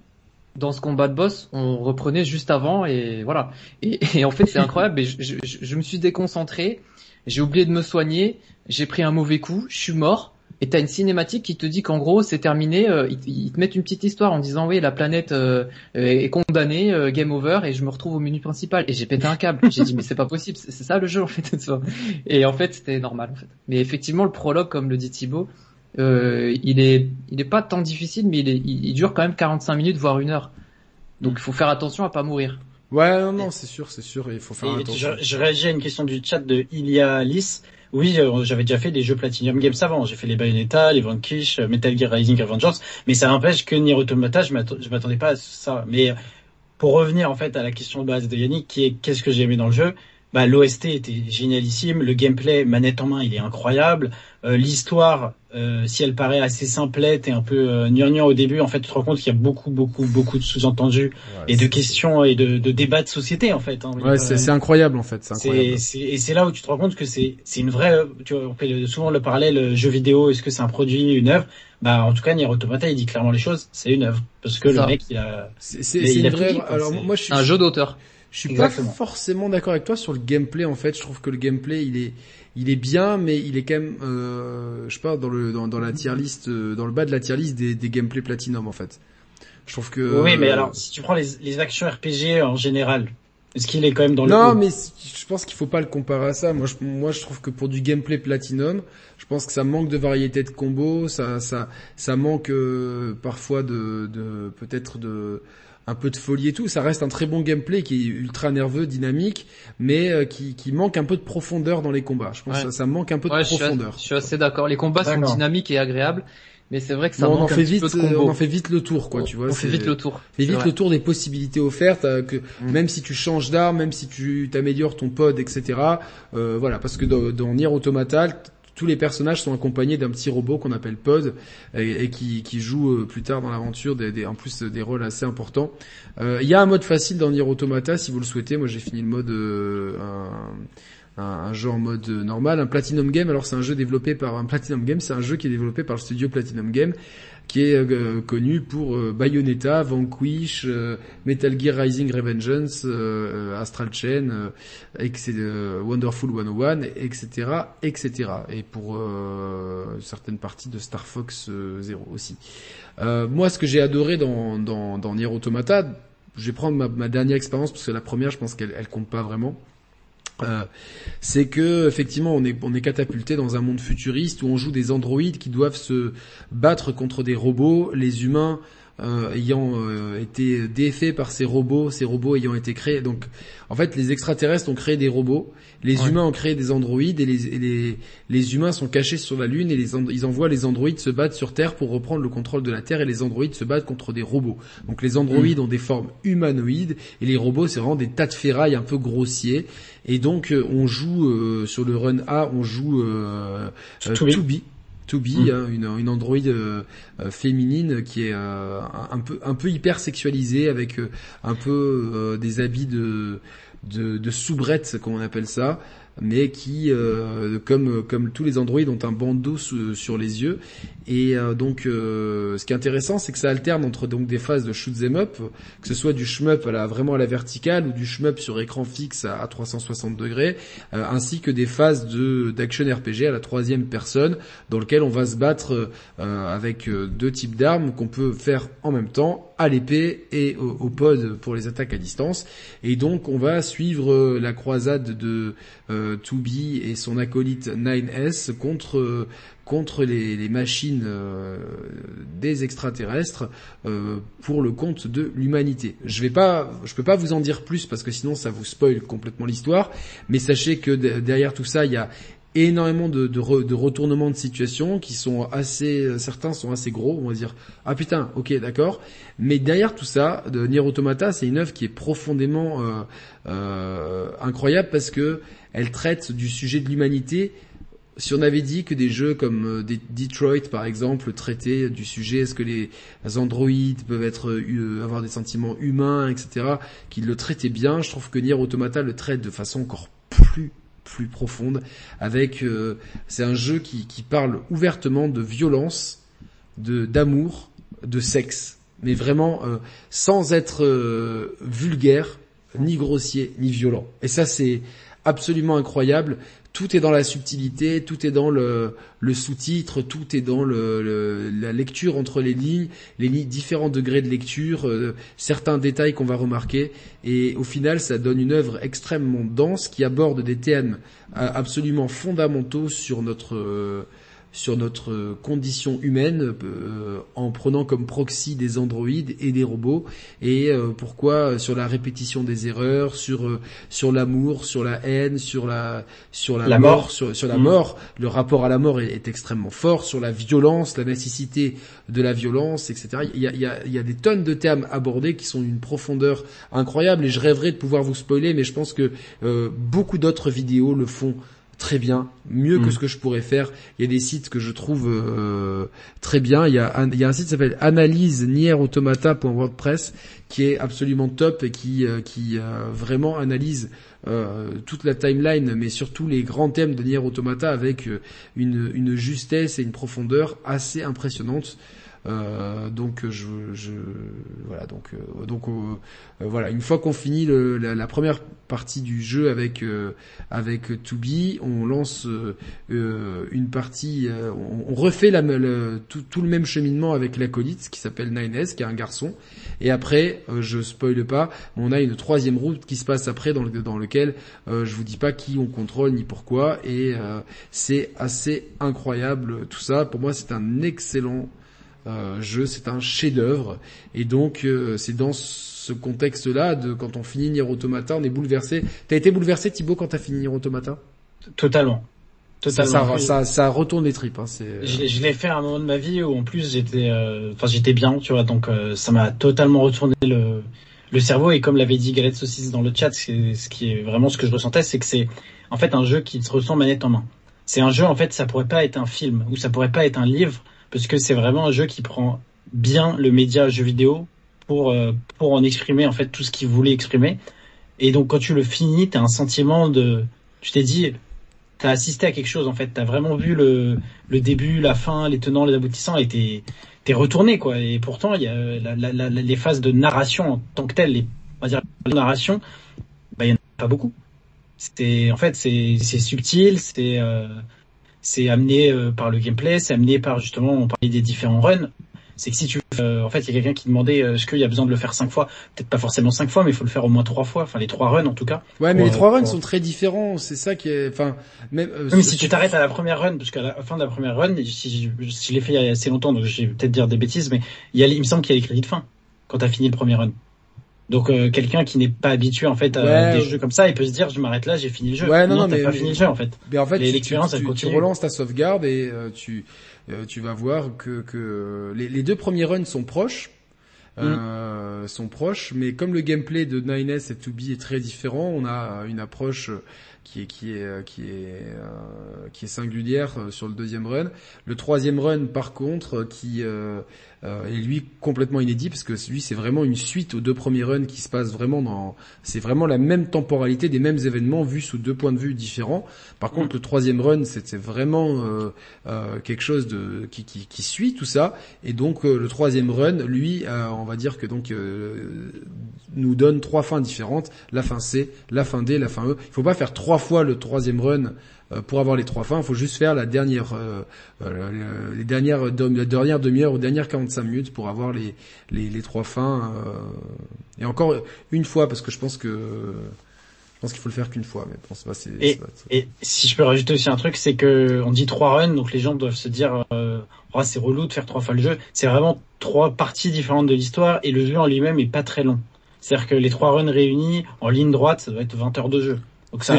dans ce combat de boss, on reprenait juste avant et voilà. Et, en fait, c'est incroyable. Je me suis déconcentré, j'ai oublié de me soigner, j'ai pris un mauvais coup, je suis mort. et t'as une cinématique qui te dit qu'en gros c'est terminé. Euh, ils, te mettent une petite histoire en disant oui la planète euh, est condamnée, euh, game over, et je me retrouve au menu principal. Et j'ai pété un câble. j'ai dit mais c'est pas possible, c'est ça le jeu en fait. et en fait c'était normal en fait. Mais effectivement le prologue comme le dit Thibaut, il est il est pas tant difficile, mais il, est, il, dure quand même 45 minutes voire une heure. Donc il faut faire attention à pas mourir. Ouais, non, non, c'est sûr, c'est sûr, il faut faire attention. Je, je, réagis à une question du chat de Ilia Alice. Oui, euh, j'avais déjà fait des jeux Platinum Games avant. J'ai fait les Bayonetta, les Vanquish, euh, Metal Gear Rising Revengeance, mais ça n'empêche que Nier Automata, je m'attendais pas à ça. Mais pour revenir en fait à la question de base de Yannick, qui est qu'est-ce que j'ai aimé dans le jeu? Bah, l'OST était génialissime, le gameplay manette en main il est incroyable, euh, l'histoire euh, si elle paraît assez simplette et un peu euh, au début, en fait tu te rends compte qu'il y a beaucoup beaucoup beaucoup de sous-entendus et de questions et de, de, débats de société en fait. Hein, ouais, c'est incroyable en fait. C'est et c'est là où tu te rends compte que c'est c'est une vraie, tu vois, on fait souvent le parallèle euh, jeu vidéo, est-ce que c'est un produit, une œuvre? Bah en tout cas Nier Automata il dit clairement les choses, c'est une œuvre parce que le mec il a. C'est une vraie. Alors moi je suis un jeu d'auteur. Je suis pas forcément d'accord avec toi sur le gameplay en fait. Je trouve que le gameplay il est il est bien, mais il est quand même, euh, je sais pas, dans le dans, dans la tier list, euh, dans le bas de la tier list des, des gameplay platinum en fait. Je trouve que. Oui, mais euh, alors si tu prends les, les actions RPG en général, est-ce qu'il est quand même dans le Non, mais je pense qu'il faut pas le comparer à ça. Moi, je, moi, je trouve que pour du gameplay platinum, je pense que ça manque de variété de combos, ça, ça, ça manque euh, parfois de, de peut-être de un peu de folie et tout. Ça reste un très bon gameplay qui est ultra nerveux, dynamique, mais euh, qui, qui manque un peu de profondeur dans les combats. Je pense que ça, ça, manque un peu de profondeur. Je suis, assez d'accord. Les combats sont dynamiques et agréables. Mais c'est vrai que ça manque on en fait vite, peu de On en fait vite le tour, quoi, tu vois. On fait vite le tour. Fait vite le tour des possibilités offertes, euh, que mm. même si tu changes d'arme, même si tu t'améliores ton pod, etc. Euh, voilà, parce que dans, dans Nier Automata, tous les personnages sont accompagnés d'un petit robot qu'on appelle Pod et, qui, joue euh, plus tard dans l'aventure en plus des rôles assez importants. Euh, il y a un mode facile dans Nier si vous le souhaitez. Moi j'ai fini le mode euh, un, un, jeu en mode normal, un Platinum Game. Alors c'est un jeu développé par un Platinum Game, c'est un jeu qui est développé par le studio Platinum Game qui est euh, connu pour euh, Bayonetta, Vanquish, euh, Metal Gear Rising Revengeance, Astral Chain, Wonderful 101, etc., etc. Et pour certaines parties de Star Fox Zero aussi. moi, ce que j'ai adoré dans, dans, dans Nier Automata, je vais prendre ma, ma dernière expérience parce que la première, je pense qu'elle elle compte pas vraiment. Euh, c'est que effectivement on est on est catapulté dans un monde futuriste où on joue des androïdes qui doivent se battre contre des robots, les humains euh, ayant euh, été défaits par ces robots, ces robots ayant été créés. Donc, en fait, les extraterrestres ont créé des robots, les humains ont créé des androïdes, et les, les, les, humains sont cachés sur la Lune, et les, ils envoient les androïdes se battre sur Terre pour reprendre le contrôle de la Terre, et les androïdes se battent contre des robots. Donc, les androïdes mm. ont des formes humanoïdes, et les robots, c'est vraiment des tas de ferrailles un peu grossiers. Et donc, euh, on joue sur le run A, on joue euh, To Be, mm. hein, une, une Android euh, euh, féminine qui est euh, un peu un peu hyper sexualisée avec un peu des habits de de, de soubrette comme on appelle ça mais qui, comme comme tous les androïdes, ont un bandeau sur les yeux. Et euh, donc, euh, ce qui est intéressant, c'est que ça alterne entre donc des phases de shoot them up, que ce soit du shmup vraiment à la verticale ou du shmup sur écran fixe à, 360 degrés, ainsi que des phases de d'action RPG à la troisième personne, dans lequel on va se battre avec deux types d'armes qu'on peut faire en même temps à l'épée et au, au, pod pour les attaques à distance. Et donc, on va suivre la croisade de euh, et son acolyte 9S contre contre les, machines euh, des extraterrestres euh, pour le compte de l'humanité. Je vais pas, je peux pas vous en dire plus parce que sinon ça vous spoil complètement l'histoire. Mais sachez que derrière tout ça, il y a énormément de, retournements de situation qui sont assez, certains sont assez gros, on va dire, ah putain, ok, d'accord. Mais derrière tout ça, de Nier Automata, c'est une œuvre qui est profondément euh, incroyable parce que elle traite du sujet de l'humanité. Si on avait dit que des jeux comme euh, Detroit, par exemple, traitaient du sujet est-ce que les androïdes peuvent être avoir des sentiments humains, etc., qu'ils le traitaient bien, je trouve que Nier Automata le traite de façon encore plus plus profonde. Avec, euh, c'est un jeu qui, qui parle ouvertement de violence, de d'amour, de sexe, mais vraiment euh, sans être euh, vulgaire, ni grossier, ni violent. Et ça, c'est absolument incroyable. Tout est dans la subtilité, tout est dans le, sous-titre, tout est dans la lecture entre les lignes, les différents degrés de lecture, euh, certains détails qu'on va remarquer. Et au final, ça donne une œuvre extrêmement dense qui aborde des thèmes euh, absolument fondamentaux sur notre euh, sur notre condition humaine euh, en prenant comme proxy des androïdes et des robots et euh, pourquoi euh, sur la répétition des erreurs sur sur l'amour sur la haine sur la sur la, mort, sur, sur la mm. mort. Le rapport à la mort est, extrêmement fort sur la violence la nécessité de la violence etc il y a, il y a, il y a des tonnes de thèmes abordés qui sont d'une profondeur incroyable et je rêverais de pouvoir vous spoiler mais je pense que beaucoup d'autres vidéos le font très bien, mieux que mm. ce que je pourrais faire. Il y a des sites que je trouve euh, très bien. Il y a un, il y a un site qui s'appelle analyse automata.wordpress qui est absolument top et qui euh, qui euh, vraiment analyse toute la timeline, mais surtout les grands thèmes de Nier Automata avec une, une justesse et une profondeur assez impressionnantes. Euh, donc je, je, voilà donc euh, donc euh, voilà une fois qu'on finit la, première partie du jeu avec avec 2B, on lance une partie, on, refait la, le, tout, le même cheminement avec l'acolyte qui s'appelle 9S, qui est un garçon. Et après, je spoile pas, on a une troisième route qui se passe après dans, le, dans lequel je vous dis pas qui on contrôle ni pourquoi. Et c'est assez incroyable tout ça. Pour moi, c'est un excellent euh, jeu, c'est un chef-d'œuvre, et donc euh, c'est dans ce contexte-là, de quand on finit Nier Automata, on est bouleversé. T'as été bouleversé Thibaut quand t'as fini Nier Automata? Totalement. Totalement. Ça, ça, ça, retourne les tripes. Hein, c'est... Je, je l'ai fait à un moment de ma vie où en plus j'étais, euh, enfin j'étais bien, tu vois, donc ça m'a totalement retourné le, le cerveau et comme l'avait dit Galette Saucisse dans le chat, ce qui est vraiment ce que je ressentais, c'est que c'est en fait un jeu qui se ressent manette en main. C'est un jeu en fait, ça pourrait pas être un film ou ça pourrait pas être un livre parce que c'est vraiment un jeu qui prend bien le média jeu vidéo pour euh, pour en exprimer en fait tout ce qu'il voulait exprimer. Et donc quand tu le finis, t'as un sentiment de, tu t'es dit, t'as assisté à quelque chose en fait, t'as vraiment vu le le début, la fin, les tenants, les aboutissants, et t'es t'es retourné quoi. Et pourtant il y a la, la, les phases de narration en tant que telles, les on va dire la narration, bah il y en a pas beaucoup. C'est en fait c'est c'est subtil, c'est euh, c'est amené euh, par le gameplay, c'est amené par justement, on parlait des différents runs. C'est que si tu, euh, en fait, il y a quelqu'un qui demandait euh, est-ce qu'il y a besoin de le faire cinq fois, peut-être pas forcément cinq fois, mais il faut le faire au moins trois fois, enfin les trois runs en tout cas. Ouais, mais les trois runs sont très différents, c'est ça qui est, enfin, même. mais si tu t'arrêtes à la première run, parce qu'à la fin de la première run, si, si je l'ai fait il y a assez longtemps, donc je vais peut-être dire des bêtises, mais il y a, il me semble qu'il y a les crédits de fin quand t'as fini le premier run. Donc euh, quelqu'un qui n'est pas habitué en fait à des jeux comme ça, il peut se dire je m'arrête là, j'ai fini le jeu. Ouais, non, non, mais pas fini le jeu en fait. Mais en fait, l'expérience tu, tu, relances ta sauvegarde et euh, tu euh, tu vas voir que que les, les deux premiers runs sont proches. Mm. sont proches, mais comme le gameplay de 9S et 2B est très différent, on a une approche qui est qui est qui est qui est singulière sur le deuxième run. Le troisième run, par contre, qui euh, et lui complètement inédit parce que lui c'est vraiment une suite aux deux premiers runs qui se passe vraiment dans c'est vraiment la même temporalité des mêmes événements vus sous deux points de vue différents. Par contre mm. le troisième run c'était vraiment euh, euh, quelque chose de qui, qui, qui, suit tout ça et donc euh, le troisième run lui on va dire que donc nous donne trois fins différentes la fin C, la fin D, la fin E. Il faut pas faire trois fois le troisième run euh, pour avoir les trois fins, il faut juste faire la dernière, euh, euh les dernières, la dernière demi-heure ou dernière 45 minutes pour avoir les, les, les trois fins. Euh, et encore une fois, parce que je pense que je pense qu'il faut le faire qu'une fois, mais bon, pas, c'est, et, et, si je peux rajouter aussi un truc, c'est que on dit trois runs, donc les gens doivent se dire, euh, oh, c'est relou de faire trois fois le jeu. C'est vraiment trois parties différentes de l'histoire et le jeu en lui-même est pas très long. C'est-à-dire que les trois runs réunis en ligne droite, ça doit être 20 heures de jeu. Donc ça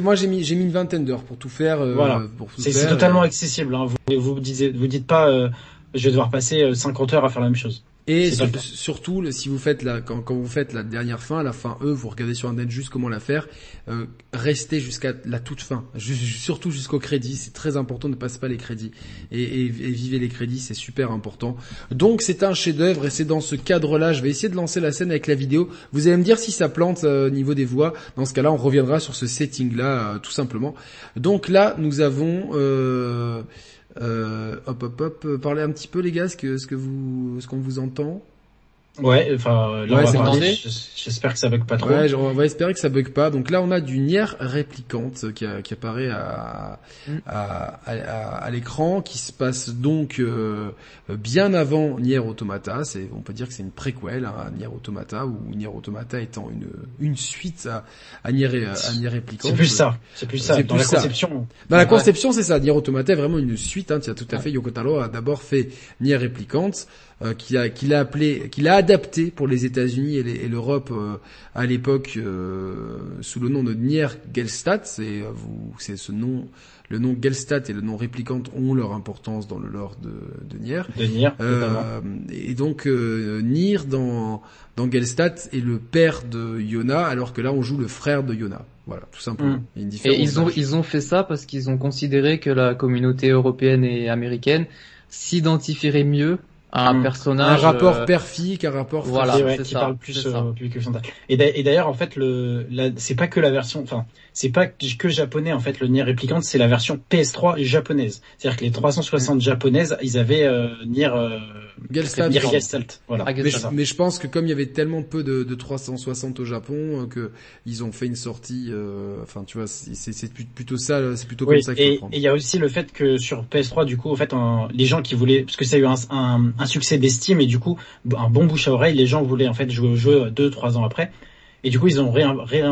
Moi j'ai mis j'ai mis une vingtaine d'heures pour tout faire. Euh, voilà. C'est totalement accessible. Hein. Vous vous disiez vous dites pas euh, je vais devoir passer 50 euh, heures à faire la même chose. Et surtout, si vous faites la, quand, quand, vous faites la dernière fin, la fin E, vous regardez sur net juste comment la faire. Euh, restez jusqu'à la toute fin, surtout jusqu'au crédit. C'est très important, ne passez pas les crédits et, et, et vivez les crédits, c'est super important. Donc c'est un chef-d'œuvre et c'est dans ce cadre-là. Je vais essayer de lancer la scène avec la vidéo. Vous allez me dire si ça plante euh, au niveau des voix. Dans ce cas-là, on reviendra sur ce setting-là, euh, tout simplement. Donc là, nous avons euh, hop hop hop, euh, parlez un petit peu les gars, ce que ce que vous ce qu'on vous entend. Ouais, enfin, là, Ouais, on va j'espère que ça bug pas trop. Ouais, on va espérer que ça bug pas. Donc là, on a du Nier réplicante qui, a- qui apparaît à, Mm. à, à, à- à l'écran, qui se passe donc euh, bien avant Nier Automata. C'est, on peut dire que c'est une préquelle hein, à Nier Automata, ou Nier Automata étant une, une suite à, à Nier, à Nier réplicante. C'est plus ça, c'est plus ça. C'est Dans plus la ça. conception, Dans la Ouais. conception, c'est ça. Nier Automata est vraiment une suite. Hein, tu as tout à fait. Yoko Taro a d'abord fait Nier Replicant, euh, qu'il a, qu'il a appelé, qu'il a adapté pour les États-Unis et, l'Europe euh, à l'époque euh, sous le nom de Nier Gelstat. C'est, euh, vous, c'est ce nom. Le nom Gelstat et le nom Replicant ont leur importance dans le lore de, de Nier. de Nier. Euh, et donc euh, Nier dans dans Gelstat est le père de Yona, alors que là on joue le frère de Yona. Voilà, tout simplement. Mm. Il y a une Et ils ont ils ont fait ça parce qu'ils ont considéré que la communauté européenne et américaine s'identifierait mieux un un personnage. rapport euh, père-fille qu'un rapport. Voilà. Ouais, qui ça, parle plus c'est euh, au public occidental. Et d'a- et d'ailleurs, en fait, le, c'est pas que la version, enfin, c'est pas que japonais, en fait, le Nier Replicant, c'est la version PS3 japonaise. C'est-à-dire que les 360 japonaises, ils avaient euh, Nier, euh, Gelstat. Nier. Gestalt. Voilà. Ah, Mais Gestalt. je, mais je pense que comme il y avait tellement peu de, de 360 au Japon, euh, que ils ont fait une sortie. euh, Enfin, tu vois, c'est plutôt ça, c'est plutôt Oui, comme ça et il y a aussi le fait que sur PS3, du coup, en fait, en- les gens qui voulaient, parce que ça a eu un, un, un succès d'estime et du coup, un bon bouche à oreille, les gens voulaient en fait jouer au jeu deux, trois ans après. Et du coup, ils ont ré, ré-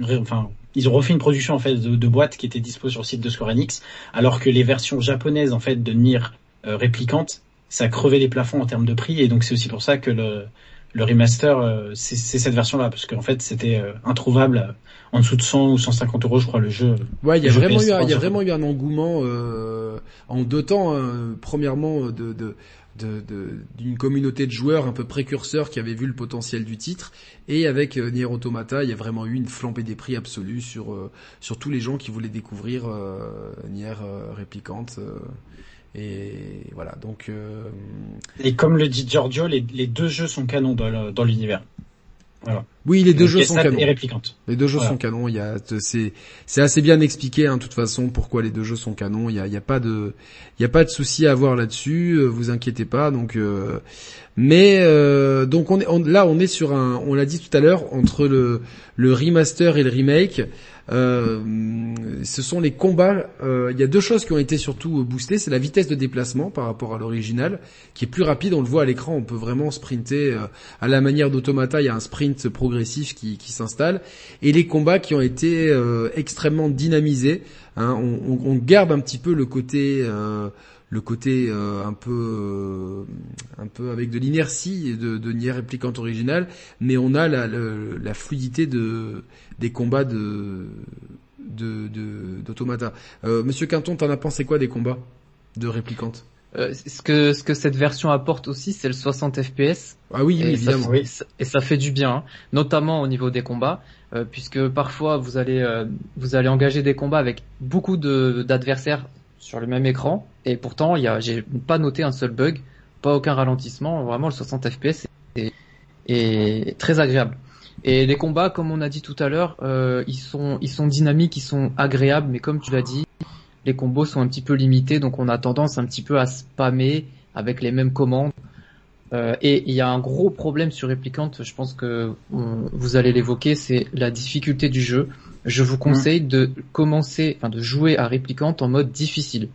ré- enfin, ils ont refait une production en fait de, de boîte qui était dispo sur le site de Square Enix, alors que les versions japonaises en fait de Nier euh, réplicantes, ça crevait les plafonds en termes de prix, et donc c'est aussi pour ça que le le remaster, euh, c'est c'est cette version-là, parce qu'en fait, c'était euh, introuvable euh, en dessous de 100 ou 150 euros, je crois, le jeu. Ouais, il y a vraiment eu, un- PS3 il y a vraiment eu un engouement euh, en deux temps. hein. Premièrement, de de de- de- d'une communauté de joueurs un peu précurseurs qui avaient vu le potentiel du titre, et avec euh, Nier Automata, il y a vraiment eu une flambée des prix absolue sur euh, sur tous les gens qui voulaient découvrir euh, Nier euh, réplicante. euh, et voilà, donc Et comme le dit Giorgio, les, les deux jeux sont canons dans le- oui, les deux jeux sont canons. Les deux jeux Voilà. sont canons. Il y a, c'est, c'est assez bien expliqué, hein, de toute façon, pourquoi les deux jeux sont canons. Il y a, il y a pas de, il y a pas de souci à avoir là-dessus. euh, Vous inquiétez pas. Donc, euh, mais euh, donc on est, on- là, on est sur un, on l'a dit tout à l'heure, entre le, le remaster et le remake. Euh, ce sont les combats. euh, il y a deux choses qui ont été surtout boostées. C'est la vitesse de déplacement par rapport à l'original, qui est plus rapide. On le voit à l'écran. On peut vraiment sprinter euh, à la manière d'Automata. Il y a un sprint progressif qui, s'installe. Et les combats qui ont été extrêmement dynamisés. hein. on, garde un petit peu le côté. Le côté euh, un peu euh, un peu avec de l'inertie de, de Nier Replicant original, mais on a la, fluidité de des combats de de de- d'Automata. Euh, Monsieur Quinton, t'en as pensé quoi des combats de Replicant Euh, ce que ce que cette version apporte aussi, c'est le 60 FPS. Ah oui, oui, et, ça. Oui. et ça fait du bien, hein. notamment au niveau des combats, euh, puisque parfois vous allez euh, vous allez engager des combats avec beaucoup de d'adversaires sur le même écran, et pourtant il y a j'ai pas noté un seul bug, pas aucun ralentissement, vraiment le 60 FPS est, est très agréable. Et les combats, comme on a dit tout à l'heure, euh, ils sont ils sont dynamiques, ils sont agréables, mais comme tu l'as dit, les combos sont un petit peu limités, donc on a tendance un petit peu à spammer avec les mêmes commandes. Euh, et il y a un gros problème sur Replicant, je pense que vous allez l'évoquer, c'est la difficulté du jeu. Je vous conseille de commencer, enfin de jouer à Replicant en mode difficile.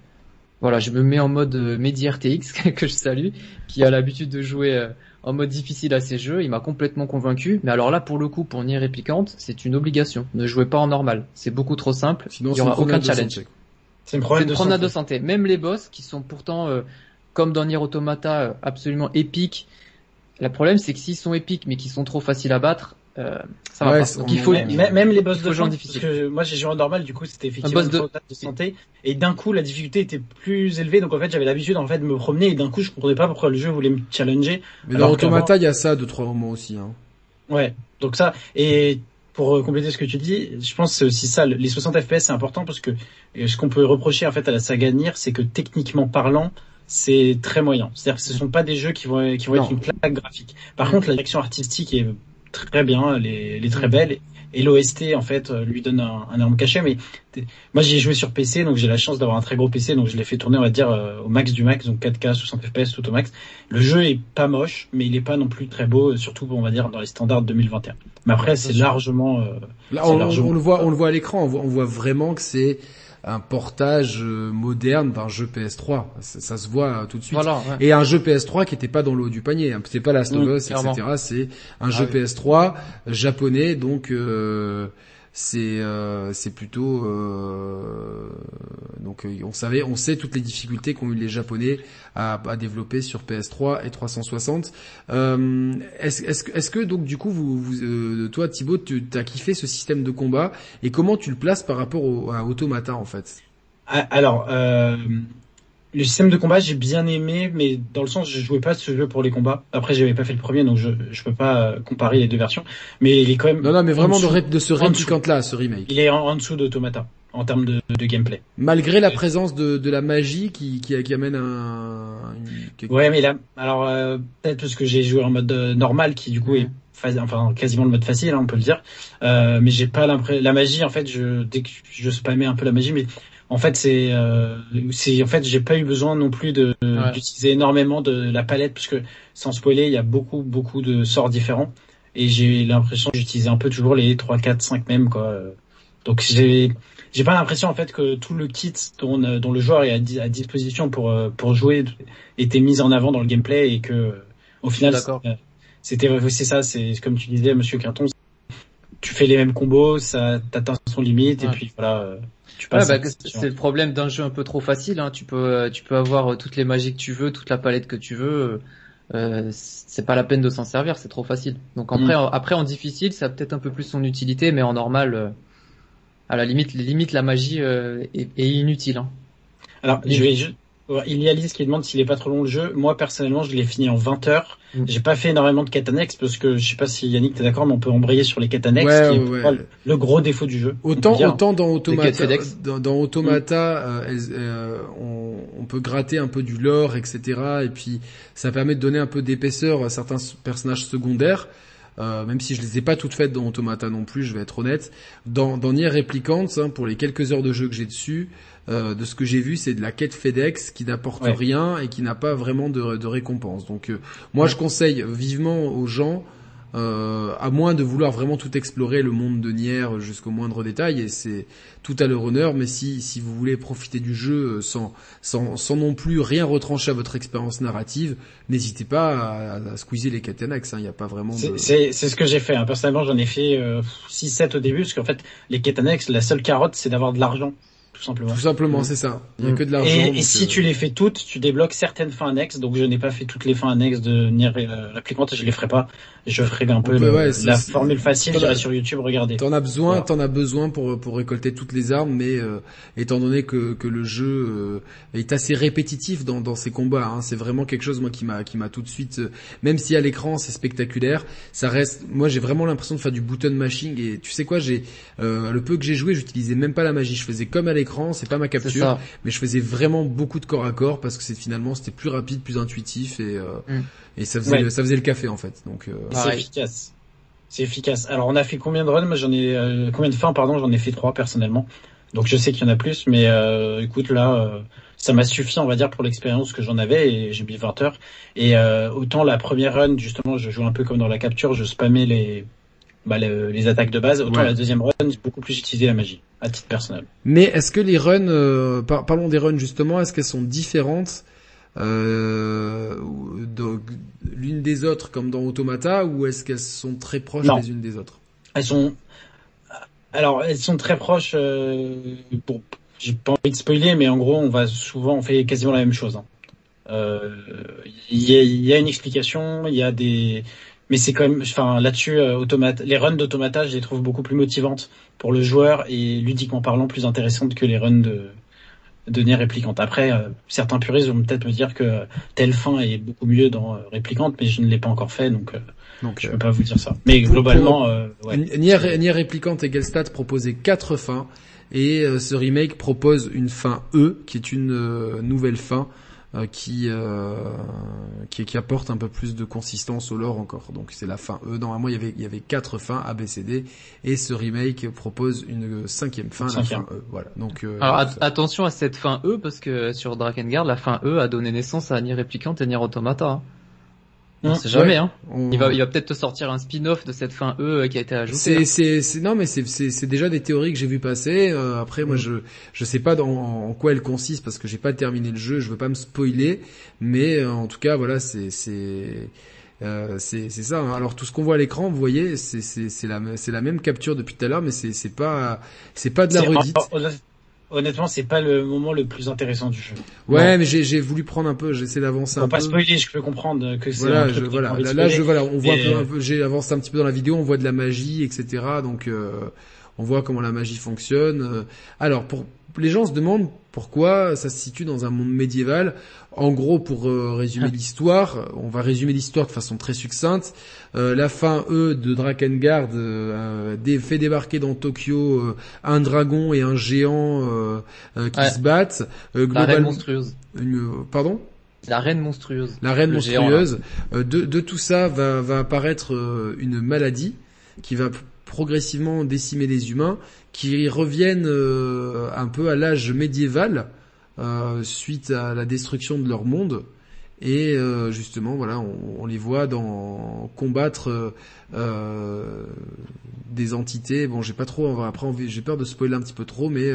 Voilà, je me mets en mode euh, Mehdi RTX que je salue, qui a l'habitude de jouer euh, en mode difficile à ces jeux. Il m'a complètement convaincu. Mais alors là, pour le coup, pour Nier Replicant, c'est une obligation. Ne jouez pas en normal. C'est beaucoup trop simple. Sinon, il y c'est aura aucun challenge. santé. C'est une promenade de promenade de santé. santé. Même les boss, qui sont pourtant, euh, comme dans Nier Automata, euh, absolument épiques. Le problème, c'est que s'ils sont épiques, mais qu'ils sont trop faciles à battre, euh, ça va Ouais, pas. c'est- Donc on- il faut, Même, même les boss de faut jouer en fin, difficile. parce que moi j'ai joué en normal, du coup c'était effectivement boss une de- promenade de santé, et d'un coup la difficulté était plus élevée, donc en fait j'avais l'habitude en fait de me promener, et d'un coup je comprenais pas pourquoi le jeu voulait me challenger. Mais dans Automata, il y a ça de trois moments aussi. Hein. Ouais, donc ça, et pour euh, compléter ce que tu dis, je pense que c'est aussi ça, le- les 60 FPS c'est important parce que euh, ce qu'on peut reprocher en fait à la saga Nier, c'est que techniquement parlant, c'est très moyen. C'est-à-dire que ce sont pas des jeux qui vont qui vont Non. être une plaque graphique. Par contre, la direction artistique est très bien, elle est, elle est très belle et l'OST en fait euh, lui donne un, un énorme cachet. Mais moi j'y ai joué sur PC, donc j'ai la chance d'avoir un très gros PC, donc je l'ai fait tourner on va dire euh, au max du max, donc 4K, 60 FPS tout au max. Le jeu est pas moche, mais il est pas non plus très beau, surtout on va dire dans les standards 2021. Mais après c'est largement, euh, Là, on, on, le voit, on le voit à l'écran, on voit vraiment que c'est un portage euh, moderne d'un jeu PS3. Ça, ça, se voit euh, tout de suite. Voilà, ouais. Et un jeu PS3 qui était pas dans l'eau du panier. hein. C'est pas Last of Us, etc. C'est un Ah jeu oui. PS3 japonais, donc euh, c'est euh, c'est plutôt euh, donc euh, on savait, on sait toutes les difficultés qu'ont eu les Japonais à, développer sur PS3 et 360. Euh, est-ce est-ce que- donc du coup vous euh, toi Thibaut tu as kiffé ce système de combat et comment tu le places par rapport au, à Automata en fait? Ah, Alors, euh, le système de combat, j'ai bien aimé, mais dans le sens, je jouais pas ce jeu pour les combats. Après, j'avais pas fait le premier, donc je je peux pas euh, comparer les deux versions. Mais il est quand même. Non non mais vraiment en de, dessous- ré- de ce réplicante là, ce remake. Il est en, en dessous d'Automata en termes de, de gameplay. Malgré la présence de, de la magie qui, qui, qui amène un... une- Ouais, mais là, alors euh, peut-être parce que j'ai joué en mode euh, normal, qui du coup est enfin quasiment le mode facile, hein, on peut le dire. Euh, mais j'ai pas l'impression. La magie, en fait, je dès que je spammais un peu la magie, mais en fait c'est euh, c'est en fait j'ai pas eu besoin non plus de Ouais. d'utiliser énormément de la palette parce que sans spoiler, il y a beaucoup beaucoup de sorts différents et j'ai l'impression j'utilisais un peu toujours les 3 4 5 mêmes quoi. Donc j'ai j'ai pas l'impression en fait que tout le kit dont, dont le joueur est à, di- à disposition pour euh, pour jouer était mis en avant dans le gameplay et que au final c'était c'est ça c'est comme tu disais Monsieur Quinton tu fais les mêmes combos ça t'atteint son limite et puis voilà euh, tu bah, c'est le problème d'un jeu un peu trop facile. Hein. Tu peux, tu peux avoir euh, toutes les magies que tu veux, toute la palette que tu veux. Euh, c'est pas la peine de s'en servir, c'est trop facile. Donc Mm. après, en, après en difficile, ça a peut-être un peu plus son utilité, mais en normal, euh, à la limite, limite la magie euh, est, est inutile. Hein. Alors, je vais ju- il y a Lise qui demande s'il est pas trop long le jeu. Moi, personnellement, je l'ai fini en 20 heures. Mm. J'ai pas fait énormément de quêtes annexes parce que je sais pas si Yannick t'es d'accord, mais on peut embrayer sur les quêtes annexes, Ouais, qui est ouais, ouais. le- le gros défaut du jeu. Autant, autant dans Automata, FedEx. dans, dans Automata, euh, euh, on, on peut gratter un peu du lore, etc. Et puis, ça permet de donner un peu d'épaisseur à certains personnages secondaires. Euh, même si je les ai pas toutes faites dans Automata non plus, je vais être honnête. Dans, dans Nier Replicant, hein, pour les quelques heures de jeu que j'ai dessus, euh, de ce que j'ai vu, c'est de la quête FedEx qui n'apporte Ouais. rien et qui n'a pas vraiment de, de récompense. Donc, euh, moi, je conseille vivement aux gens euh, à moins de vouloir vraiment tout explorer le monde de Nier jusqu'au moindre détail, et c'est tout à leur honneur, mais si, si vous voulez profiter du jeu euh, sans, sans, sans non plus rien retrancher à votre expérience narrative, n'hésitez pas à, à squeezer les quêtes annexes, il n'y a pas vraiment de... C'est- ce que j'ai fait. hein. Personnellement, j'en ai fait euh, 6-7 au début, parce qu'en fait, les annexes, la seule carotte, c'est d'avoir de l'argent, tout simplement. Tout simplement, c'est ça. Il n'y a Mm. que de l'argent. Et, si euh, tu les fais toutes, tu débloques certaines fins annexes. Donc je n'ai pas fait toutes les fins annexes de Nier euh, Replicant je les ferai pas. Je ferai un peu ouais, la formule facile. J'irai sur YouTube regarder. T'en as besoin, Voilà. t'en as besoin pour pour récolter toutes les armes, mais euh, étant donné que que le jeu euh, est assez répétitif dans dans ses combats, hein, c'est vraiment quelque chose moi qui m'a qui m'a tout de suite, euh, même si à l'écran c'est spectaculaire, ça reste. Moi j'ai vraiment l'impression de faire du button mashing et tu sais quoi, j'ai euh, le peu que j'ai joué, j'utilisais même pas la magie, je faisais comme à l'écran, c'est pas ma capture, mais je faisais vraiment beaucoup de corps à corps parce que c'est finalement c'était plus rapide, plus intuitif et euh, Mm. et ça faisait Ouais. le- ça faisait le café en fait. Donc euh, C'est efficace. C'est efficace. Alors on a fait combien de runs? Moi j'en ai euh, combien de fins pardon? J'en ai fait trois personnellement. Donc je sais qu'il y en a plus, mais euh, écoute là, euh, ça m'a suffi on va dire pour l'expérience que j'en avais et j'ai mis 20 heures. Et euh, autant la première run justement, je jouais un peu comme dans la capture, je spammais les bah, le- les attaques de base. Autant Ouais. la deuxième run, j'ai beaucoup plus utilisé la magie à titre personnel. Mais est-ce que les runs, euh, par- parlons des runs justement, est-ce qu'elles sont différentes euh, l'une des autres comme dans Automata ou est-ce qu'elles sont très proches Non. les unes des autres? Elles sont alors elles sont très proches. Euh, bon, j'ai pas envie de spoiler, mais en gros on va souvent on fait quasiment la même chose. hein. Euh, Il y, a, il y a une explication, il y a des mais c'est quand même enfin là-dessus euh, automate les runs d'automata je les trouve beaucoup plus motivantes pour le joueur et ludiquement parlant plus intéressantes que les runs de de Nier Réplicante. Après, euh, certains puristes vont peut-être me dire que telle fin est beaucoup mieux dans euh, Réplicante, mais je ne l'ai pas encore fait, donc euh, Donc, je euh, peux pas vous dire ça. Mais Pour- globalement, euh, ouais. Nier, Nier et Gelstat proposaient quatre fins et euh, ce remake propose une fin E qui est une euh, nouvelle fin euh, qui, euh, qui qui apporte un peu plus de consistance au lore encore. Donc c'est la fin E. Normalement il y avait il y avait quatre fins A B C D et ce remake propose une cinquième fin, la fin E. Voilà. Donc euh, alors attention à cette fin E parce que sur Drakengard la fin E a donné naissance à Nier Replicant et Nier Automata. On sait jamais, hein. Il va, il va peut-être te sortir un spin-off de cette fin E qui a été ajoutée. C'est, c'est, c'est, non, mais c'est, c'est, c'est déjà des théories que j'ai vu passer. Euh, après, moi, mm. je, je sais pas dans, en quoi elles consistent parce que j'ai pas terminé le jeu. Je veux pas me spoiler, mais euh, en tout cas, voilà, c'est, c'est, euh, c'est, c'est ça. Hein. Alors tout ce qu'on voit à l'écran, vous voyez, c'est, c'est, c'est la, c'est la même capture depuis tout à l'heure, mais c'est, c'est pas, c'est pas de la redite honnêtement, c'est pas le moment le plus intéressant du jeu. Ouais, mais j'ai voulu prendre un peu, j'essaie d'avancer un peu. pas spoiler, je peux comprendre que c'est voilà, voilà. Là, je voilà, on voit un peu, j'ai avancé un petit peu dans la vidéo, on voit de la magie, etc. Donc euh, on voit comment la magie fonctionne. Euh, alors pour les gens se demandent pourquoi ça se situe dans un monde médiéval. En gros, pour euh, résumer ah. l'histoire, on va résumer l'histoire de façon très succincte. Euh, la fin E de Drakengard euh, fait débarquer dans Tokyo un dragon et un géant qui se battent. la reine monstrueuse. pardon? La reine monstrueuse. La reine monstrueuse. de, de, tout ça va, va apparaître une maladie qui va progressivement décimer les humains qui reviennent euh, un peu à l'âge médiéval euh, suite à la destruction de leur monde. Et euh, justement voilà on, les voit dans combattre des entités. Bon j'ai pas trop après j'ai peur de spoiler un petit peu trop mais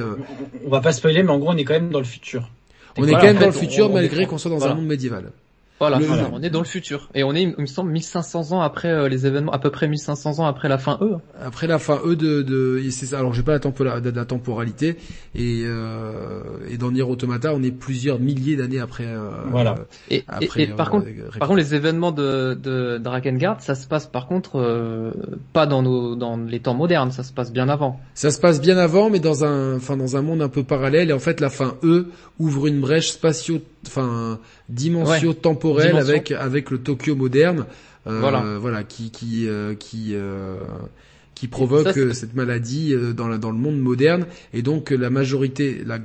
on va pas spoiler mais en gros on est quand même dans le futur. on est quand même dans le futur malgré qu'on soit dans un monde médiéval voilà, on est dans le futur. Et on est, il me semble, 1500 ans après euh, les événements, à peu près 1500 ans après la fin E. Après la fin E de, de c'est ça. Alors j'ai pas la, la, temporalité. Et, euh, et dans Nier Automata, on est plusieurs milliers d'années après. Euh, voilà. Et, après, et, par euh, contre, par contre, les événements de, de Drakengard, ça se passe par contre euh, pas dans nos, dans les temps modernes. Ça se passe bien avant. Ça se passe bien avant, mais dans un, enfin dans un monde un peu parallèle. Et en fait, la fin E ouvre une brèche spatio, enfin dimension temporelle avec avec le Tokyo moderne, euh, voilà. voilà, qui qui euh, qui euh, qui provoque cette maladie dans dans le monde moderne. Et donc la majorité la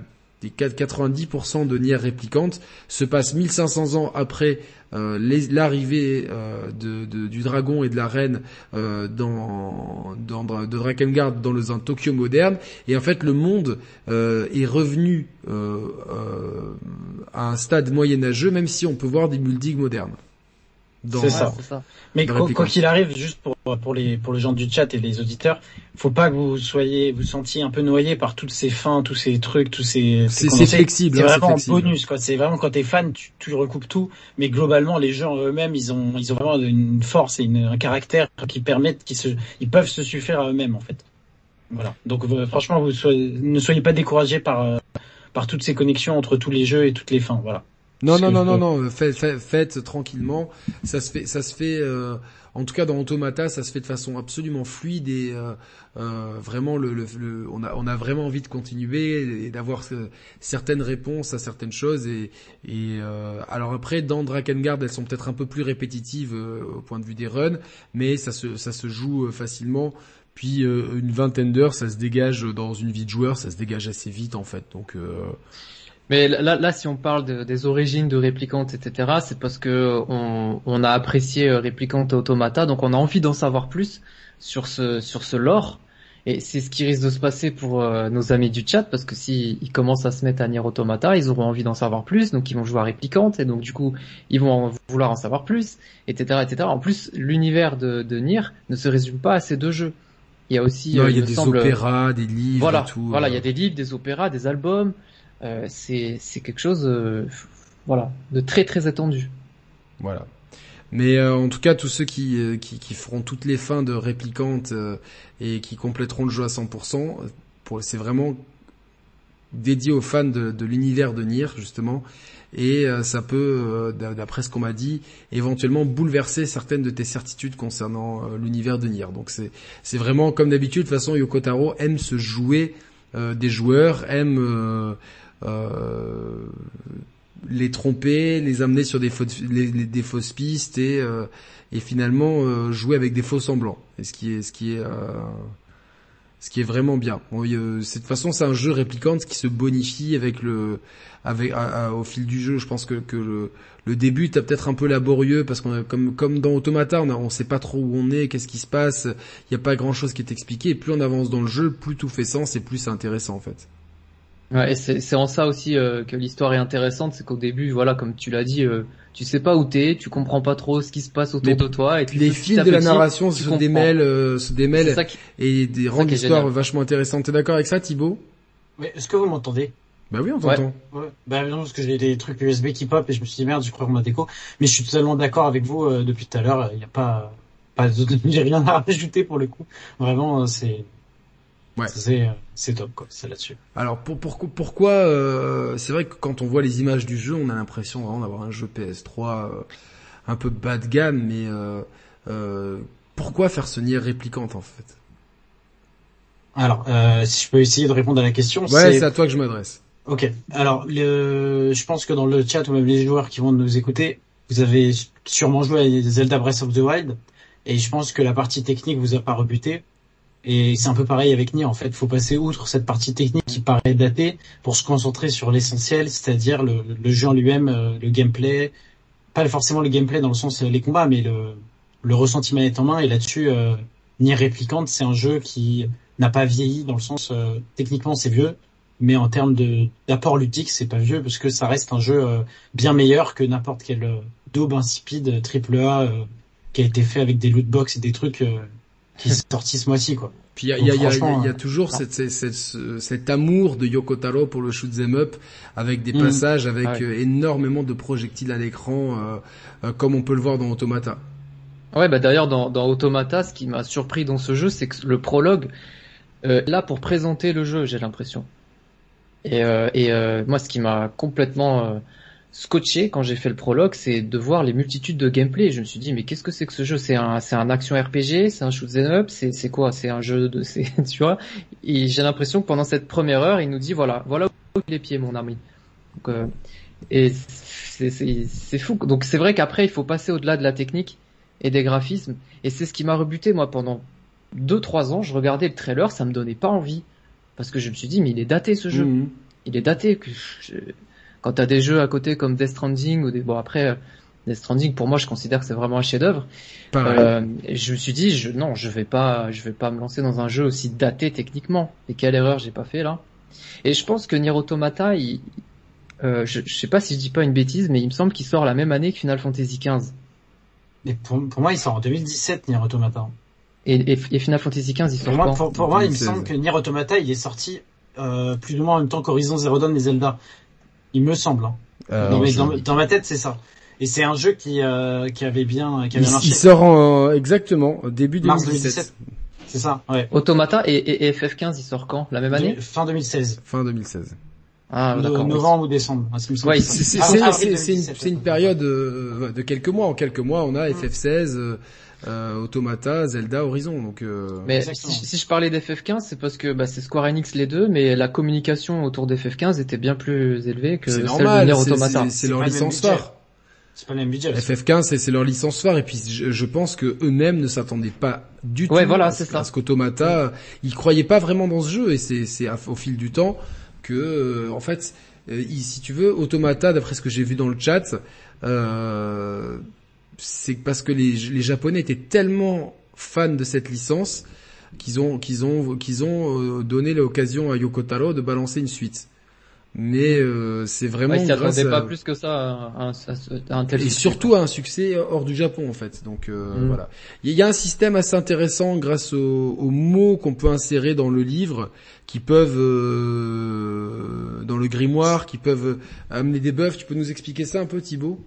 des 90% de Nier réplicantes se passe 1500 ans après euh, l'arrivée euh, du dragon et de la reine euh, de Drakengard dans le un Tokyo moderne et en fait le monde est revenu à un stade moyenâgeux même si on peut voir des buildings modernes. C'est ça. Mais quoi qu'il arrive, juste pour pour les pour les gens du chat et les auditeurs, faut pas que vous soyez vous sentiez un peu noyé par toutes ces fins, tous ces trucs, tous ces. C'est flexible. C'est hein, vraiment bonus quoi. C'est vraiment quand t'es fan, tu, tu recoupes tout. Mais globalement, les gens eux-mêmes, ils ont ils ont vraiment une force et une, un caractère qui permettent qu'ils se ils peuvent se suffire à eux-mêmes en fait. Voilà. Donc euh, franchement, vous ne soyez pas découragés par euh, par toutes ces connexions entre tous les jeux et toutes les fins. Voilà. Non, non, non, non, non, faites, faites, tranquillement. Ça se fait, ça se fait. Euh, en tout cas, dans Automata, ça se fait de façon absolument fluide et euh, euh, vraiment, le, le, on a, on a vraiment envie de continuer et d'avoir certaines réponses à certaines choses. Et, et alors après, dans Drakengard, elles sont peut-être un peu plus répétitives au point de vue des runs, mais ça se, ça se joue facilement. Puis une vingtaine d'heures, ça se dégage dans une vie de joueur, ça se dégage assez vite en fait. Donc mais là, là, si on parle de, des origines de Réplicante, etc., c'est parce que on, on a apprécié euh, Réplicante Automata, donc on a envie d'en savoir plus sur ce sur ce lore. Et c'est ce qui risque de se passer pour euh, nos amis du chat, parce que s'ils ils commencent à se mettre à Nier Automata, ils auront envie d'en savoir plus, donc ils vont jouer à Réplicante, et donc du coup, ils vont vouloir en savoir plus, etc., etc. En plus, l'univers de, de Nier ne se résume pas à ces deux jeux. Il y a aussi, euh, il y a des opéras, des livres, voilà, tout. Voilà, il y a des livres, des opéras, des albums. Euh, c'est quelque chose, euh, voilà, de très très attendu. Voilà. Mais euh, en tout cas, tous ceux qui, qui, qui, feront toutes les fins de réplicantes et qui compléteront le jeu à 100%, c'est vraiment dédié aux fans de, de l'univers de Nier justement. Et ça peut, d'après ce qu'on m'a dit, éventuellement bouleverser certaines de tes certitudes concernant l'univers de Nier. Donc c'est vraiment comme d'habitude. De toute façon, Yoko Taro aime se jouer des joueurs, aime euh, les tromper, les amener sur des fausses, pistes et, euh, finalement euh, jouer avec des faux semblants. Ce qui est, vraiment bien. De toute façon, c'est un jeu réplicant qui se bonifie avec le, avec au fil du jeu. Je pense que, le, début est peut-être un peu laborieux parce qu'on comme comme dans Automata, on, on sait pas trop où on est, qu'est-ce qui se passe. Il y a pas grand chose qui est expliqué. Et plus on avance dans le jeu, plus tout fait sens et plus c'est intéressant en fait. Ouais, c'est en ça aussi euh, que l'histoire est intéressante, c'est qu'au début, voilà, comme tu l'as dit, euh, tu sais pas où t'es, tu comprends pas trop ce qui se passe autour de toi. Et les fils de la narration se démêlent, euh, se démêlent et des rendent l'histoire vachement intéressante. T'es d'accord avec ça, Thibaut? Mais est-ce que vous m'entendez? Bah oui, on t'entend. Ouais. Bah non, parce que j'ai des trucs USB qui pop et je me suis dit merde, je crois qu'on m'a déco. Mais je suis totalement d'accord avec vous euh, depuis tout à l'heure. Il n'y a pas, pas, j'ai rien à rajouter pour le coup. Vraiment, euh, c'est Ouais. C'est c'est top quoi, c'est là-dessus. Alors pour, pour pourquoi euh, c'est vrai que quand on voit les images du jeu, on a l'impression vraiment d'avoir un jeu PS3 euh, un peu bas de gamme, mais euh, euh, pourquoi faire ce nier réplicante en fait? Alors euh, si je peux essayer de répondre à la question. Ouais, c'est à toi que je m'adresse. Ok. Alors le, je pense que dans le chat ou même les joueurs qui vont nous écouter, vous avez sûrement joué à Zelda Breath of the Wild et je pense que la partie technique vous a pas rebuté et c'est un peu pareil avec Nier, en fait. Faut passer outre cette partie technique qui paraît datée pour se concentrer sur l'essentiel, c'est-à-dire le, jeu en lui-même, euh, le gameplay. Pas forcément le gameplay dans le sens euh, les combats, mais le, le ressenti manette en main. Et là-dessus, euh, Nier Replicant, c'est un jeu qui n'a pas vieilli dans le sens techniquement c'est vieux, mais en termes d'apport ludique c'est pas vieux parce que ça reste un jeu bien meilleur que n'importe quel daube insipide triple A qui a été fait avec des loot box et des trucs qui est sorti ce mois-ci, quoi. Puis il y a, y, a, y, a, y a, toujours cette, cette, cet amour de Yoko Taro pour le shoot them up, avec des mm. passages avec euh, énormément de projectiles à l'écran, euh, euh, comme on peut le voir dans Automata. Ouais, bah d'ailleurs dans, dans Automata, ce qui m'a surpris dans ce jeu, c'est que le prologue, là pour présenter le jeu, j'ai l'impression. Et, et moi, ce qui m'a complètement scotché quand j'ai fait le prologue, c'est de voir les multitudes de gameplay. Je me suis dit, mais qu'est-ce que c'est que ce jeu? C'est un, c'est un action RPG, c'est un shoot 'em up, c'est, c'est quoi? C'est un jeu de, c'est, tu vois? Et j'ai l'impression que pendant cette première heure, il nous dit, voilà, voilà où les pieds, mon ami. Donc, euh, et c'est, c'est, c'est fou. Donc c'est vrai qu'après, il faut passer au-delà de la technique et des graphismes. Et c'est ce qui m'a rebuté moi pendant deux trois ans. Je regardais le trailer, ça me donnait pas envie parce que je me suis dit, mais il est daté ce jeu. Mmh. Il est daté. Que je, quand t'as des jeux à côté comme Death Stranding ou des bon après euh, Death Stranding pour moi je considère que c'est vraiment un chef-d'œuvre. Euh, je me suis dit je non je vais pas je vais pas me lancer dans un jeu aussi daté techniquement. Et quelle erreur j'ai pas fait là. Et je pense que Nier Automata il, euh, je, je, sais pas si je dis pas une bêtise mais il me semble qu'il sort la même année que Final Fantasy XV. Mais pour, pour moi il sort en 2017 Nier Automata. Et, et, Final Fantasy XV il sort pour moi, pour, moi il me semble que Nier Automata il est sorti euh, plus ou moins en même temps qu'Horizon Zero Dawn et Zelda. Il me semble. Hein. Euh, dans, ma tête, c'est ça. Et c'est un jeu qui, euh, qui avait bien, qui avait il, marché. Il sort en, exactement début 2017. C'est ça, ouais. Automata et, et, FF15, il sort quand? La même année? Fin 2016. Fin 2016. Ah, d'accord. Novembre ou décembre. Hein, ouais, c'est une, une, période euh, de quelques mois. En quelques mois, on a FF16, euh, Automata, Zelda, Horizon. Donc, euh... mais si, je parlais d'FF15, c'est parce que bah, c'est Square Enix les deux, mais la communication autour d'FF15 était bien plus élevée que celle de Automata. C'est leur licence phare. C'est pas le même budget. FF15, c'est leur licence phare, et puis je, je pense que eux-mêmes ne s'attendaient pas du ouais, tout voilà, à, ça. ce qu'Automata, ils croyaient pas vraiment dans ce jeu, et c'est au fil du temps que, euh, en fait, euh, si tu veux, Automata, d'après ce que j'ai vu dans le chat, euh, c'est parce que les, les Japonais étaient tellement fans de cette licence qu'ils ont qu'ils ont qu'ils ont euh, donné l'occasion à Yoko Taro de balancer une suite. Mais euh, c'est vraiment. Ouais, il pas plus que ça à, un tel. Et surtout à un succès hors du Japon en fait. Donc euh, mm. voilà. Il y a un système assez intéressant grâce aux, aux mots qu'on peut insérer dans le livre, qui peuvent euh, dans le grimoire, qui peuvent amener des buffs. Tu peux nous expliquer ça un peu, Thibaut?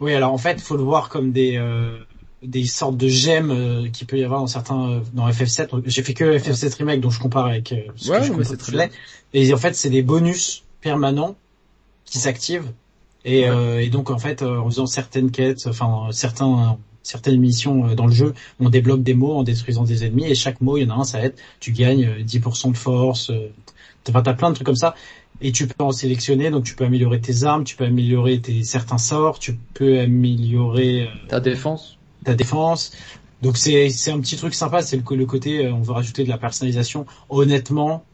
Oui, alors en fait, faut le voir comme des euh, des sortes de gemmes euh, qui peut y avoir dans certains euh, dans FF7. J'ai fait que FF7 remake, donc je compare avec euh, ce ouais, que je c'est très Et en fait, c'est des bonus permanents qui s'activent. Et, et, donc en fait, en faisant certaines quêtes, enfin certains certaines missions dans le jeu, on débloque des mots en détruisant des ennemis. Et chaque mot, il y en a un, ça aide. Tu gagnes 10% de force. Enfin, t'as plein de trucs comme ça et tu peux en sélectionner, donc tu peux améliorer tes armes, tu peux améliorer tes certains sorts, tu peux améliorer euh, ta défense, ta défense. Donc c'est c'est un petit truc sympa, c'est le, le côté on veut rajouter de la personnalisation. Honnêtement,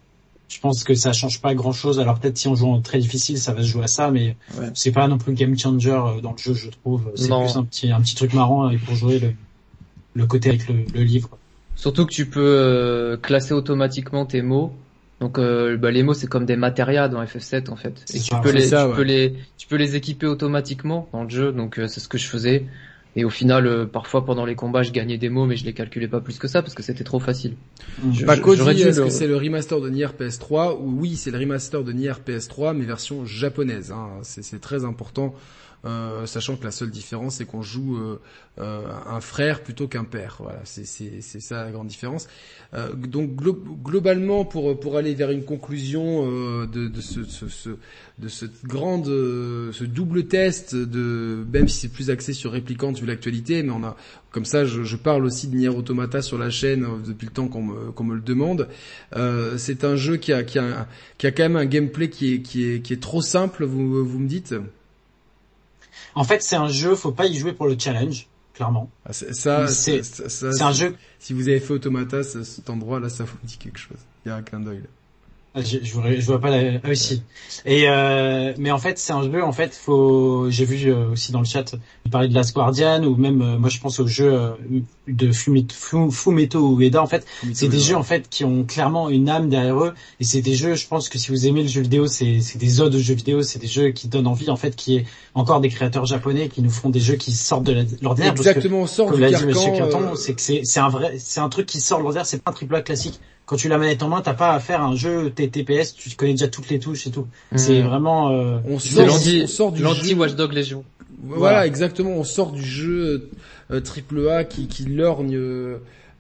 je pense que ça change pas grand chose. Alors peut-être si on joue en très difficile, ça va se jouer à ça, mais c'est pas non plus game changer dans le jeu, je trouve. C'est plus un petit un petit truc marrant pour jouer le le côté avec le, le livre. Surtout que tu peux euh, classer automatiquement tes mots. Donc euh, bah, les mots c'est comme des matérias dans FF7 en fait. Et tu peux les, tu peux les, tu peux les équiper automatiquement dans le jeu. Donc euh, c'est ce que je faisais. Et au final, parfois pendant les combats, je gagnais des mots, mais je les calculais pas plus que ça parce que c'était trop facile. Je, pas est-ce que c'est le remaster de Nier PS3 ou oui, c'est le remaster de Nier PS3 mais version japonaise. Hein. C'est très important euh, sachant que la seule différence c'est qu'on joue euh, euh, un frère plutôt qu'un père. Voilà, c'est ça la grande différence. donc globalement, pour aller vers une conclusion de, de ce, ce, ce, de ce double test de même si c'est plus axé sur réplicante vu l'actualité, mais on a comme ça je, parle aussi de Nier Automata sur la chaîne depuis le temps qu'on me, le demande. Euh, c'est un jeu qui a, quand même un gameplay qui est, trop simple, vous me dites? En fait, c'est un jeu, faut pas y jouer pour le challenge, clairement. Ah, ça, c'est un jeu. Si vous avez fait Automata, cet endroit-là, ça vous dit quelque chose. Il y a un clin d'œil. Ah, je, je, vois, je vois pas la. Ah, aussi. Et euh, mais en fait, c'est un jeu. En fait, faut. J'ai vu euh, aussi dans le chat parler de Last Guardian ou même euh, moi je pense au jeu euh, de Fumeto Ueda. En fait, c'est des jeux en fait qui ont clairement une âme derrière eux. Et c'est des jeux. Je pense que si vous aimez le jeu vidéo, c'est c'est des odes de jeux vidéo. C'est des jeux qui donnent envie en fait, qui est encore des créateurs japonais qui nous font des jeux qui sortent de l'ordinaire. Exactement, on sort comme l'a dit Monsieur c'est que c'est c'est un vrai, c'est un truc qui sort de l'ordinaire. C'est pas un triple A classique quand tu la manette en main, t'as pas à faire un jeu TTPS, tu connais déjà toutes les touches et tout. Hmm. C'est vraiment. Euh, on, sort, du l'anti Watchdog Legion. Voilà, exactement. On sort du jeu euh, triple A qui, qui lorgne.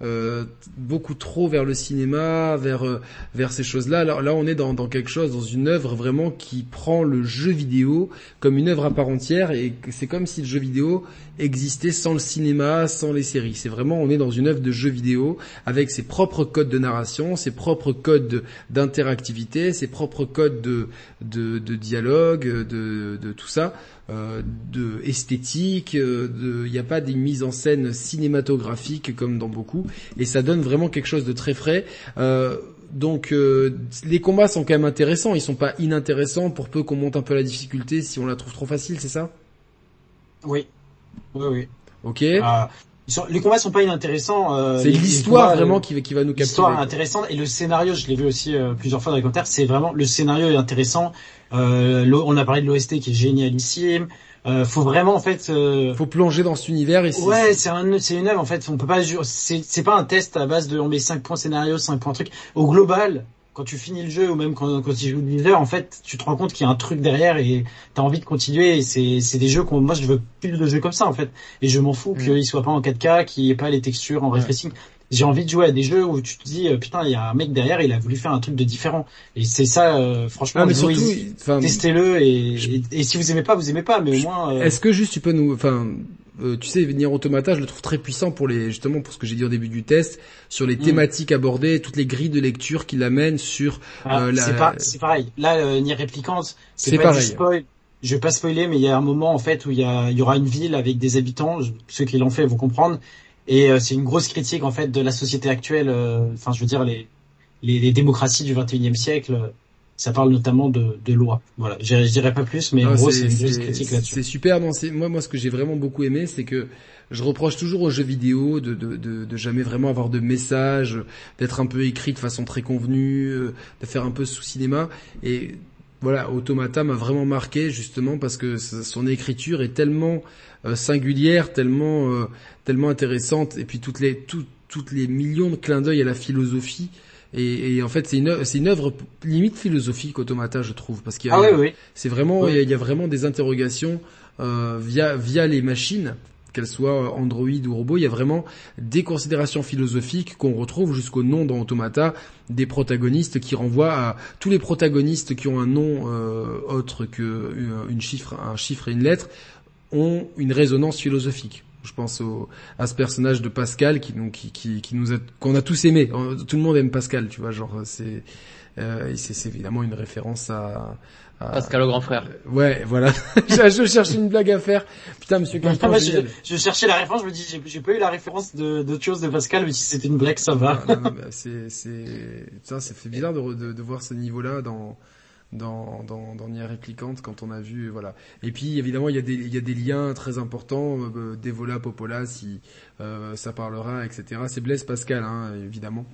Euh, beaucoup trop vers le cinéma, vers euh, vers ces choses-là. Alors là, on est dans, dans quelque chose, dans une œuvre vraiment qui prend le jeu vidéo comme une œuvre à part entière, et c'est comme si le jeu vidéo existait sans le cinéma, sans les séries. C'est vraiment, on est dans une œuvre de jeu vidéo avec ses propres codes de narration, ses propres codes d'interactivité, ses propres codes de de, de dialogue, de, de tout ça. Euh, de esthétique, euh, il n'y a pas des mises en scène cinématographiques comme dans beaucoup, et ça donne vraiment quelque chose de très frais. Euh, donc les combats sont quand même intéressants, ils sont pas inintéressants pour peu qu'on monte un peu la difficulté si on la trouve trop facile, c'est ça? Oui, oui, oui. Ok. Les combats sont pas inintéressants. c'est l'histoire vraiment qui, qui va nous captiver. L'histoire intéressante et le scénario, je l'ai vu aussi plusieurs fois dans les commentaires, c'est vraiment le scénario est intéressant. Euh, on a parlé de l'OST qui est génialissime. Euh, faut vraiment en fait. Euh... Faut plonger dans cet univers. Et ouais, c'est un, c'est une œuvre en fait. On peut pas. C'est, c'est pas un test à base de on met 5 points scénario, 5 points truc. Au global, quand tu finis le jeu ou même quand, quand tu joues le en fait, tu te rends compte qu'il y a un truc derrière et t'as envie de continuer. Et c'est, c'est des jeux qu'on, moi, je veux plus de jeux comme ça en fait. Et je m'en fous mm. qu'ils soient pas en 4K, qu'il n'y ait pas les textures en ray j'ai envie de jouer à des jeux où tu te dis euh, putain il y a un mec derrière il a voulu faire un truc de différent et c'est ça euh, franchement ah, testez-le et, et, si vous aimez pas vous aimez pas mais au moins euh, est-ce que juste tu peux nous enfin tu sais, venir Automata, je le trouve très puissant pour les, justement pour ce que j'ai dit au début du test, sur les mm. thématiques abordées, toutes les grilles de lecture qu'il amène sur. Ah, la... C'est pas, c'est pareil. Là, euh, Nier Replicante, c'est pas pareil. du spoil. Je vais pas spoiler, mais il y a un moment en fait où il y, a, il y aura une ville avec des habitants. Ceux qui l'ont fait vont comprendre. Et euh, c'est une grosse critique en fait de la société actuelle. Euh, enfin, je veux dire les, les, les démocraties du 21e siècle. Ça parle notamment de, de loi. Voilà, je, je dirais pas plus, mais en gros c'est une grosse critique là-dessus. C'est super. Non, moi, moi, ce que j'ai vraiment beaucoup aimé, c'est que je reproche toujours aux jeux vidéo de, de, de, de jamais vraiment avoir de message, d'être un peu écrit de façon très convenue, euh, de faire un peu sous cinéma. Et voilà, Automata m'a vraiment marqué justement parce que son écriture est tellement singulière, tellement tellement intéressante et puis toutes les toutes les millions de clins d'œil à la philosophie et, et en fait c'est une c'est une œuvre limite philosophique Automata je trouve parce qu'il y a, ah oui, c'est vraiment il, y a, vraiment des interrogations euh, via via les machines qu'elles soient Android ou robot, il y a vraiment des considérations philosophiques qu'on retrouve jusqu'au nom dans Automata, des protagonistes qui renvoient à tous les protagonistes qui ont un nom euh, autre que euh, une chiffre, un chiffre et une lettre ont une résonance philosophique. Je pense au, à ce personnage de Pascal qui, qui, qui, qui nous a, qu'on a tous aimé. Tout le monde aime Pascal, tu vois, genre c'est et c'est évidemment une référence à, Pascal le grand frère. ouais, voilà. je cherche une blague à faire. Putain, monsieur Quentin, je, je, cherchais la référence, je me dis, j'ai pas eu la référence de d'autre chose de Pascal, mais si c'était une blague, ça va. bah, c'est, c'est, ça, ça fait bizarre de, de, de voir ce niveau-là dans, dans, dans, dans Nier Réplicante quand on a vu, voilà. Et puis, évidemment, il y a des, il y a des liens très importants, euh, Devola, Popola, si, euh, ça parlera, etc. C'est Blaise Pascal, hein, évidemment.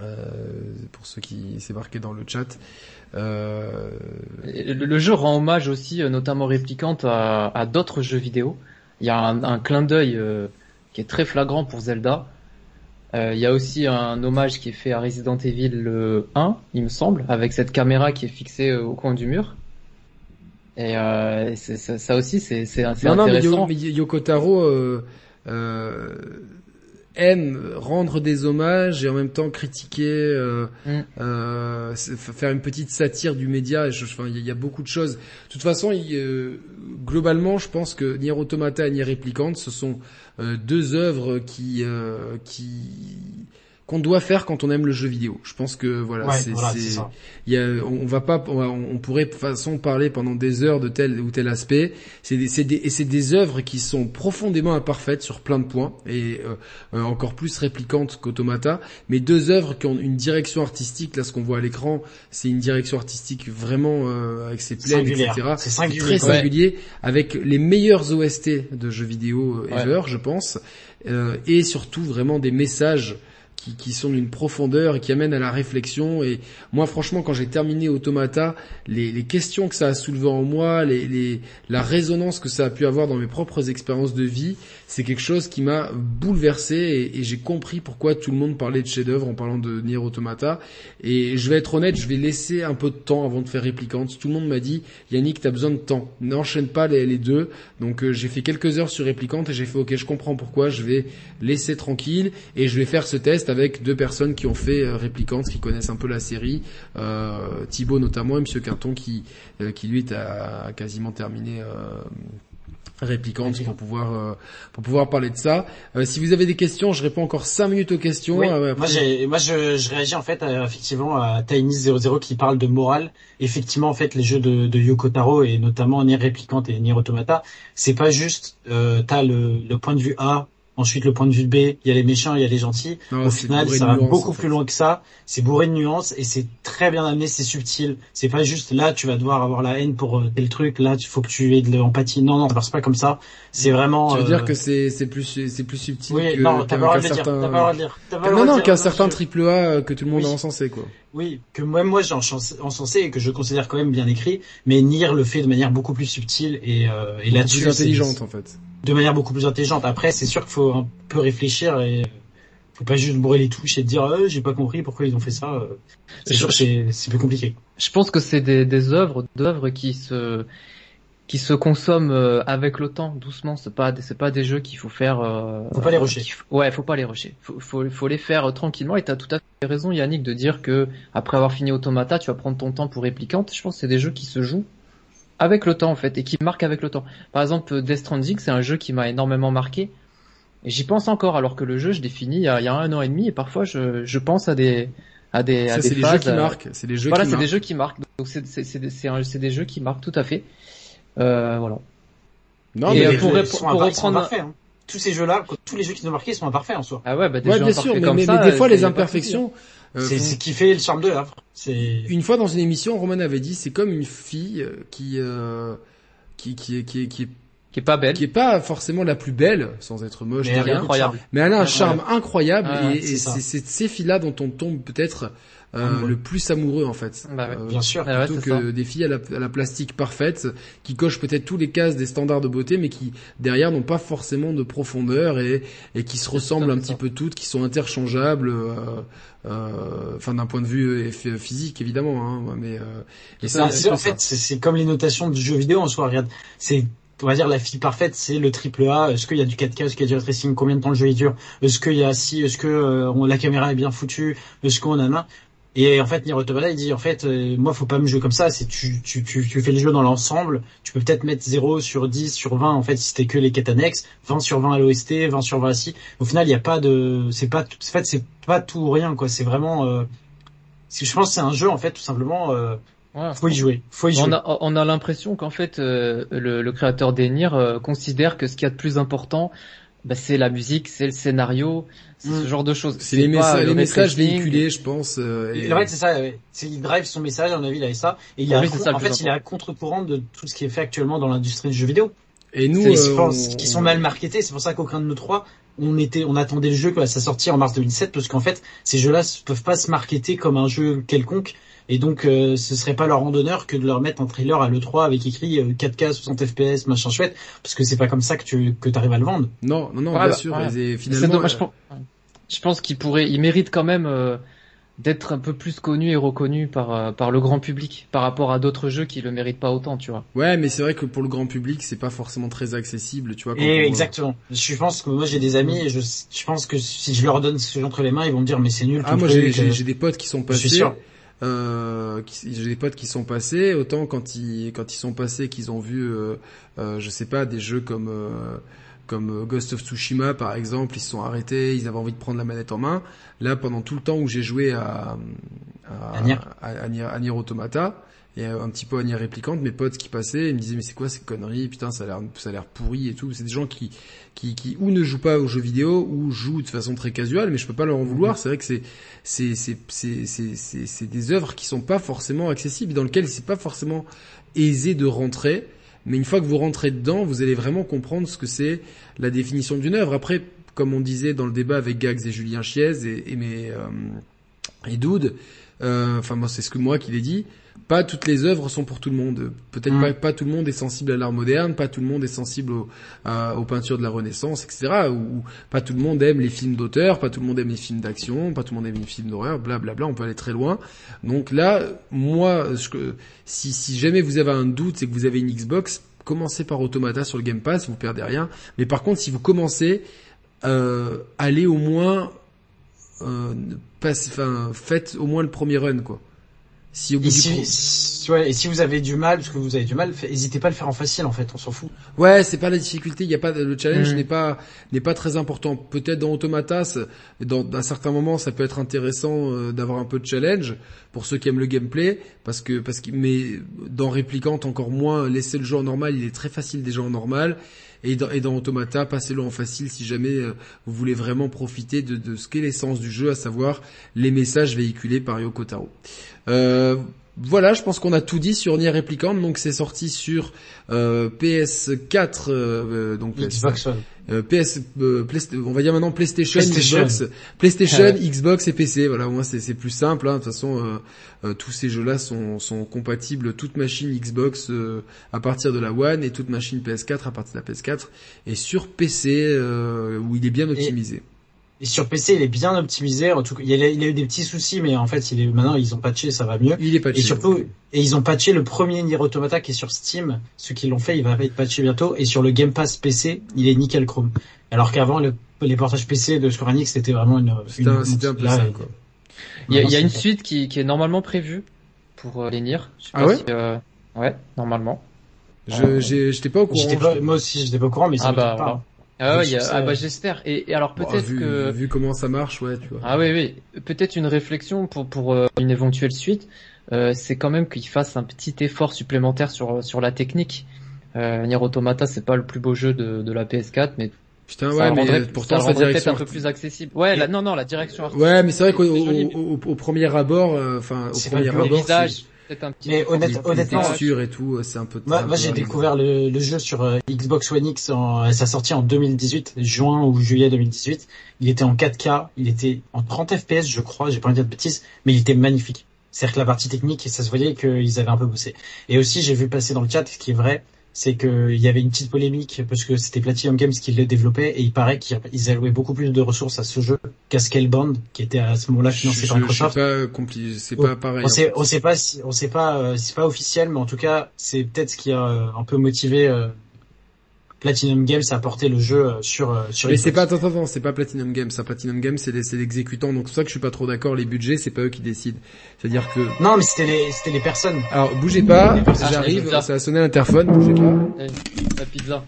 Euh, pour ceux qui s'est dans le chat. Euh... Le, jeu rend hommage aussi, euh, notamment réplicante, à, d'autres jeux vidéo. Il y a un, clin d'œil euh, qui est très flagrant pour Zelda. Euh, il y a aussi un hommage qui est fait à Resident Evil 1, il me semble, avec cette caméra qui est fixée au coin du mur. Et euh, ça, ça, aussi, c'est intéressant. Non, non, mais, Yoko Taro euh, aime rendre des hommages et en même temps critiquer, euh, mm. euh, faire une petite satire du média. Il enfin, y, a beaucoup de choses. De toute façon, euh, globalement, je pense que Nier Automata et Nier Replicant, ce sont euh, deux œuvres qui qui qu'on doit faire quand on aime le jeu vidéo. Je pense que voilà, c'est, il y a, on, va pas, on, pourrait de toute façon parler pendant des heures de tel ou tel aspect. C'est des, c'est des, et c'est des œuvres qui sont profondément imparfaites sur plein de points et euh, euh, encore plus réplicantes qu'Automata. Mais deux œuvres qui ont une direction artistique. Là, ce qu'on voit à l'écran, c'est une direction artistique vraiment euh, avec ses plaines, etc. C'est singulier. très singulier, avec les meilleurs OST de jeux vidéo ever, je pense, et surtout vraiment des messages qui, qui sont d'une profondeur et qui amènent à la réflexion. Et moi, franchement, quand j'ai terminé Automata, les, les, questions que ça a soulevé en moi, les, les, la résonance que ça a pu avoir dans mes propres expériences de vie, c'est quelque chose qui m'a bouleversé et, et j'ai compris pourquoi tout le monde parlait de chef-d'œuvre en parlant de Nier Automata. Et je vais être honnête, je vais laisser un peu de temps avant de faire Réplicante. Tout le monde m'a dit, Yannick, t'as besoin de temps. N'enchaîne pas les, deux. Donc euh, j'ai fait quelques heures sur Réplicante et j'ai fait, ok, je comprends pourquoi. Je vais laisser tranquille et je vais faire ce test avec deux personnes qui ont fait euh, Réplicante, qui connaissent un peu la série. Euh, Thibaut notamment et Monsieur Quinton qui, euh, qui lui a quasiment terminé réplicante pour pouvoir euh, pour pouvoir parler de ça. Euh, si vous avez des questions, je réponds encore 5 minutes aux questions. Euh, moi, j'ai, moi je, je, réagis en fait effectivement à Tiny00 qui parle de morale. Effectivement, en fait, les jeux de, de Yoko Taro et notamment Nier Réplicante et Nier Automata, c'est pas juste euh, t'as le, le point de vue A Ensuite, le point de vue de B, il y a les méchants, il y a les gentils. Au final, ça va beaucoup plus loin que ça. C'est bourré de nuances et c'est très bien amené, c'est subtil. C'est pas juste là, tu vas devoir avoir la haine pour euh, tel truc. Là, il faut que tu aies de l'empathie. Non, non, ça marche pas comme ça. C'est vraiment. Tu veux dire euh, que c'est c'est plus c'est plus subtil oui, que non, t'as pas le droit de dire. Non, non, qu'un certain triple A que tout le monde a encensé quoi. Oui, que même moi j'ai encensé et que je considère quand même bien écrit, mais Nier le fait de manière beaucoup plus subtile et, euh, et là-dessus. Plus intelligente en fait de manière beaucoup plus intelligente. Après, c'est sûr qu'il faut un peu réfléchir et faut pas juste bourrer les touches et dire euh, j'ai pas compris pourquoi ils ont fait ça. C'est sûr c'est c'est plus compliqué. Je pense que c'est des des œuvres d'œuvres qui se qui se consomment euh, avec le temps, doucement. C'est pas c'est pas des jeux qu'il faut faire. Euh, faut pas les rusher. ouais, faut pas les rusher. Faut, faut faut les faire tranquillement. Et t'as tout à fait raison, Yannick, de dire que après avoir fini Automata, tu vas prendre ton temps pour réplicante. Je pense que c'est des jeux qui se jouent avec le temps en fait et qui marque avec le temps. Par exemple, Death Stranding, c'est un jeu qui m'a énormément marqué. Et j'y pense encore alors que le jeu, je l'ai fini il y, a, il y a un an et demi et parfois je, je pense à des à des Ça, à des c'est des jeux qui euh, marquent. C'est des jeux voilà, c'est des jeux qui marquent. Donc c'est c'est c'est c'est des jeux qui marquent tout à fait. Euh, voilà. Non, et mais pour, pour, pour reprendre parfaits, hein. tous ces jeux-là, tous les jeux qui nous ont marqués sont imparfaits en soi. Ah ouais, bah des ouais, jeux bien sûr, mais, mais, ça, mais, des fois les imperfections. Euh, c'est ce qui fait le charme de l'œuvre. C'est une fois dans une émission, Roman avait dit, c'est comme une fille qui euh, qui qui est qui est qui est qui est pas belle, qui est pas forcément la plus belle, sans être moche, mais elle est incroyable. Mais elle a un charme incroyable et, et c'est ces filles-là dont on tombe peut-être euh, le plus amoureux en fait. Bah ouais. euh, Bien sûr. Plutôt que ça. des filles à la, à la, plastique parfaite, qui cochent peut-être tous les cases des standards de beauté, mais qui derrière n'ont pas forcément de profondeur et, et qui se ressemblent un petit peu toutes, qui sont interchangeables. Euh, euh, enfin d'un point de vue physique évidemment, hein, mais euh, et ça, en fait c'est comme les notations du jeu vidéo en soi. Regarde, c'est on va dire la fille parfaite, c'est le triple A. Est-ce qu'il y a du 4K, est-ce qu'il y a du tracing, combien de temps le jeu est dur, est-ce qu'il y a si, est-ce que euh, la caméra est bien foutue, est-ce qu'on a main. Et en fait, Nier Automata, il dit en fait, euh, moi, faut pas me jouer comme ça. C'est tu, tu, tu, tu fais le jeu dans l'ensemble. Tu peux peut-être mettre 0 sur 10 sur 20 en fait si c'était que les quêtes annexes, 20 sur 20 à l'OST, 20 sur 20 ici. Au final, il y a pas de, c'est pas, en fait, c'est pas tout ou rien quoi. C'est vraiment, euh, je pense que c'est un jeu en fait tout simplement. Euh, faut y jouer. Faut y jouer. On a, on a l'impression qu'en fait euh, le, le, créateur d'Enir euh, considère que ce qu'il y a de plus important, bah, c'est la musique, c'est le scénario, c'est ce mm. genre de choses. C'est les, messages, les messages véhiculés, je pense. Euh, et... vrai, c'est ça. C'est il drive son message. À mon avis, il a ça. Et il a, en fait, il est à contre-courant de tout ce qui est fait actuellement dans l'industrie du jeu vidéo. Et nous, euh, je pense, qui sont mal marketés. C'est pour ça qu'aucun de nous trois, on était, on attendait le jeu à sa sortie en mars 2007, parce qu'en fait, ces jeux-là peuvent pas se marketer comme un jeu quelconque. Et donc, euh, ce serait pas leur randonneur que de leur mettre un trailer à l'E3 avec écrit 4K, 60 FPS, machin chouette, parce que c'est pas comme ça que tu que arrives à le vendre. Non, non, non, bien bah, sûr. finalement, dommage, euh, je pense qu'il pourrait, il mérite quand même euh, d'être un peu plus connu et reconnu par euh, par le grand public par rapport à d'autres jeux qui le méritent pas autant, tu vois. Ouais, mais c'est vrai que pour le grand public, c'est pas forcément très accessible, tu vois. Et exactement. Je pense que moi j'ai des amis et je, je pense que si je leur donne ce jeu entre les mains, ils vont me dire mais c'est nul. Ah moi j'ai j'ai des potes qui sont passés. Je suis sûr. Euh, j'ai des potes qui sont passés autant quand ils quand ils sont passés qu'ils ont vu euh, euh, je sais pas des jeux comme euh, comme Ghost of Tsushima par exemple, ils se sont arrêtés, ils avaient envie de prendre la manette en main. Là, pendant tout le temps où j'ai joué à à, à, à, Nier Automata, et un petit peu à Nier Réplicante, mes potes qui passaient, ils me disaient mais c'est quoi ces conneries, putain ça a l'air ça a l'air pourri et tout. C'est des gens qui qui qui ou ne jouent pas aux jeux vidéo ou jouent de façon très casuelle, mais je peux pas leur en vouloir. C'est vrai que c'est c'est c'est c'est c'est c'est des œuvres qui sont pas forcément accessibles, dans lesquelles c'est pas forcément aisé de rentrer. Mais une fois que vous rentrez dedans, vous allez vraiment comprendre ce que c'est la définition d'une œuvre. Après, comme on disait dans le débat avec Gags et Julien Chiez et, et mes euh, et Doud, enfin moi c'est ce que moi qui l'ai dit, pas toutes les œuvres sont pour tout le monde. Peut-être pas, pas tout le monde est sensible à l'art moderne, pas tout le monde est sensible aux peintures de la Renaissance, etc. Ou, pas tout le monde aime les films d'auteur, pas tout le monde aime les films d'action, pas tout le monde aime les films d'horreur, blablabla. On peut aller très loin. Donc là, moi, si, si jamais vous avez un doute, c'est que vous avez une Xbox, commencez par Automata sur le Game Pass, vous perdez rien. Mais par contre, si vous commencez, euh, allez au moins, euh, enfin, faites au moins le premier run, quoi. Si au bout et, si, ouais, et si vous avez du mal, parce que vous avez du mal, n'hésitez pas à le faire en facile en fait, on s'en fout. Ouais, c'est pas la difficulté, il y a pas le challenge mm. n'est pas n'est pas très important. Peut-être dans Automata, dans un certain moment, ça peut être intéressant euh, d'avoir un peu de challenge pour ceux qui aiment le gameplay, parce que parce que mais dans Réplicante encore moins. Laisser le jeu en normal, il est très facile déjà en normal. Et dans, et dans Automata, passez-le en facile si jamais euh, vous voulez vraiment profiter de, de ce qu'est l'essence du jeu, à savoir les messages véhiculés par Yoko Taro. Euh, voilà, je pense qu'on a tout dit sur Nier Replicant. Donc c'est sorti sur euh, PS4, euh, donc Xbox PS, on va dire maintenant PlayStation, Xbox, PlayStation, Xbox et PC. Voilà, moi c'est plus simple. Hein. De toute façon, tous ces jeux-là sont, sont compatibles toute machine Xbox à partir de la One et toute machine PS4 à partir de la PS4 et sur PC où il est bien optimisé. Et sur PC, il est bien optimisé. En tout cas, il a, il a eu des petits soucis, mais en fait, il est maintenant ils ont patché, ça va mieux. Il est patché. Et surtout, et ils ont patché le premier Nier Automata qui est sur Steam. Ceux qui l'ont fait, il va être patché bientôt. Et sur le Game Pass PC, il est nickel chrome. Alors qu'avant, le, les portages PC de Square Enix, c'était vraiment une. C'était un, un, peu ça, quoi. Il y a, il y a une suite qui, qui, est normalement prévue pour euh, les Nier. Je sais ah ouais. euh, ouais, normalement. Je j'étais pas au courant. Pas, moi aussi, j'étais pas au courant, mais ça ah bah, pas. Ah, ouais, ah bah j'espère. Et, alors peut-être que vu comment ça marche, ouais, tu vois. Ah oui, oui. Peut-être une réflexion pour pour euh, une éventuelle suite, euh, c'est quand même qu'il fasse un petit effort supplémentaire sur sur la technique. Euh, Nier Automata, c'est pas le plus beau jeu de, de la PS4, mais Putain, ouais, mais pourtant sa direction un peu plus accessible. Ouais, la, non, non, la direction. Ouais, mais c'est vrai qu'au au, au, premier abord, euh, enfin, au premier abord, mais honnête, honnêtement, et tout, euh, c'est un peu. Moi, moi j'ai découvert le, le, jeu sur euh, Xbox One X en, sa sortie en 2018, juin ou juillet 2018. Il était en 4K, il était en 30 FPS, je crois, j'ai pas envie de dire de bêtises, mais il était magnifique. C'est-à-dire que la partie technique, ça se voyait qu'ils avaient un peu bossé. Et aussi, j'ai vu passer dans le chat, ce qui est vrai, c'est qu'il y avait une petite polémique parce que c'était Platinum Games qui le développait et il paraît qu'ils allouaient beaucoup plus de ressources à ce jeu qu'à Scalebound qui était à ce moment-là financé par Microsoft. C'est pas, pas pareil. On sait, on sait pas si, on sait pas, euh, c'est pas officiel, mais en tout cas, c'est peut-être ce qui a euh, un peu motivé euh, Platinum Games a porté le jeu euh, sur euh, sur. Mais c'est pas attends attends, c'est pas Platinum Games, ça Platinum Games c'est l'exécutant donc c'est pour ça que je suis pas trop d'accord. Les budgets c'est pas eux qui décident. C'est-à-dire que. Non mais c'était les c'était les personnes. Alors bougez pas, j'arrive, ça a sonné l'interphone, bougez pas. La pizza.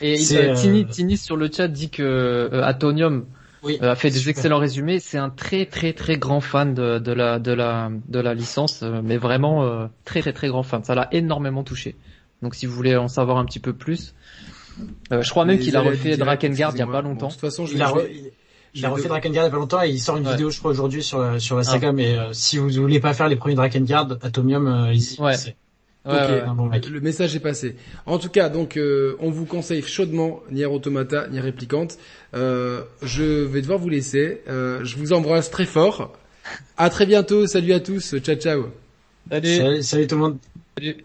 Et euh, Tini, Tini sur le chat dit que Atonium Oui, euh, a fait des super. excellents résumés. C'est un très très très grand fan de, de la de la de la licence, euh, mais vraiment euh, très très très grand fan. Ça l'a énormément touché. Donc si vous voulez en savoir un petit peu plus, euh, je crois même qu'il a refait Drakengard il y a pas Bon, longtemps. de toute façon, je Il vais, a, re- il- a refait Drakengard il y a pas longtemps et il sort une Ouais. vidéo, je crois, aujourd'hui sur, la- sur la Ah. saga, mais euh, si vous voulez pas faire les premiers Drakengard, Atomium, euh. Ouais. C'est Ouais, bon mec. Le message est passé. En tout cas, donc euh, on vous conseille chaudement Nier Automata, Nier Replicante. Euh, je vais devoir vous laisser. Euh, je vous embrasse très fort. À très bientôt. Salut à tous. Ciao ciao. Salut. Salut, salut tout le monde. Salut.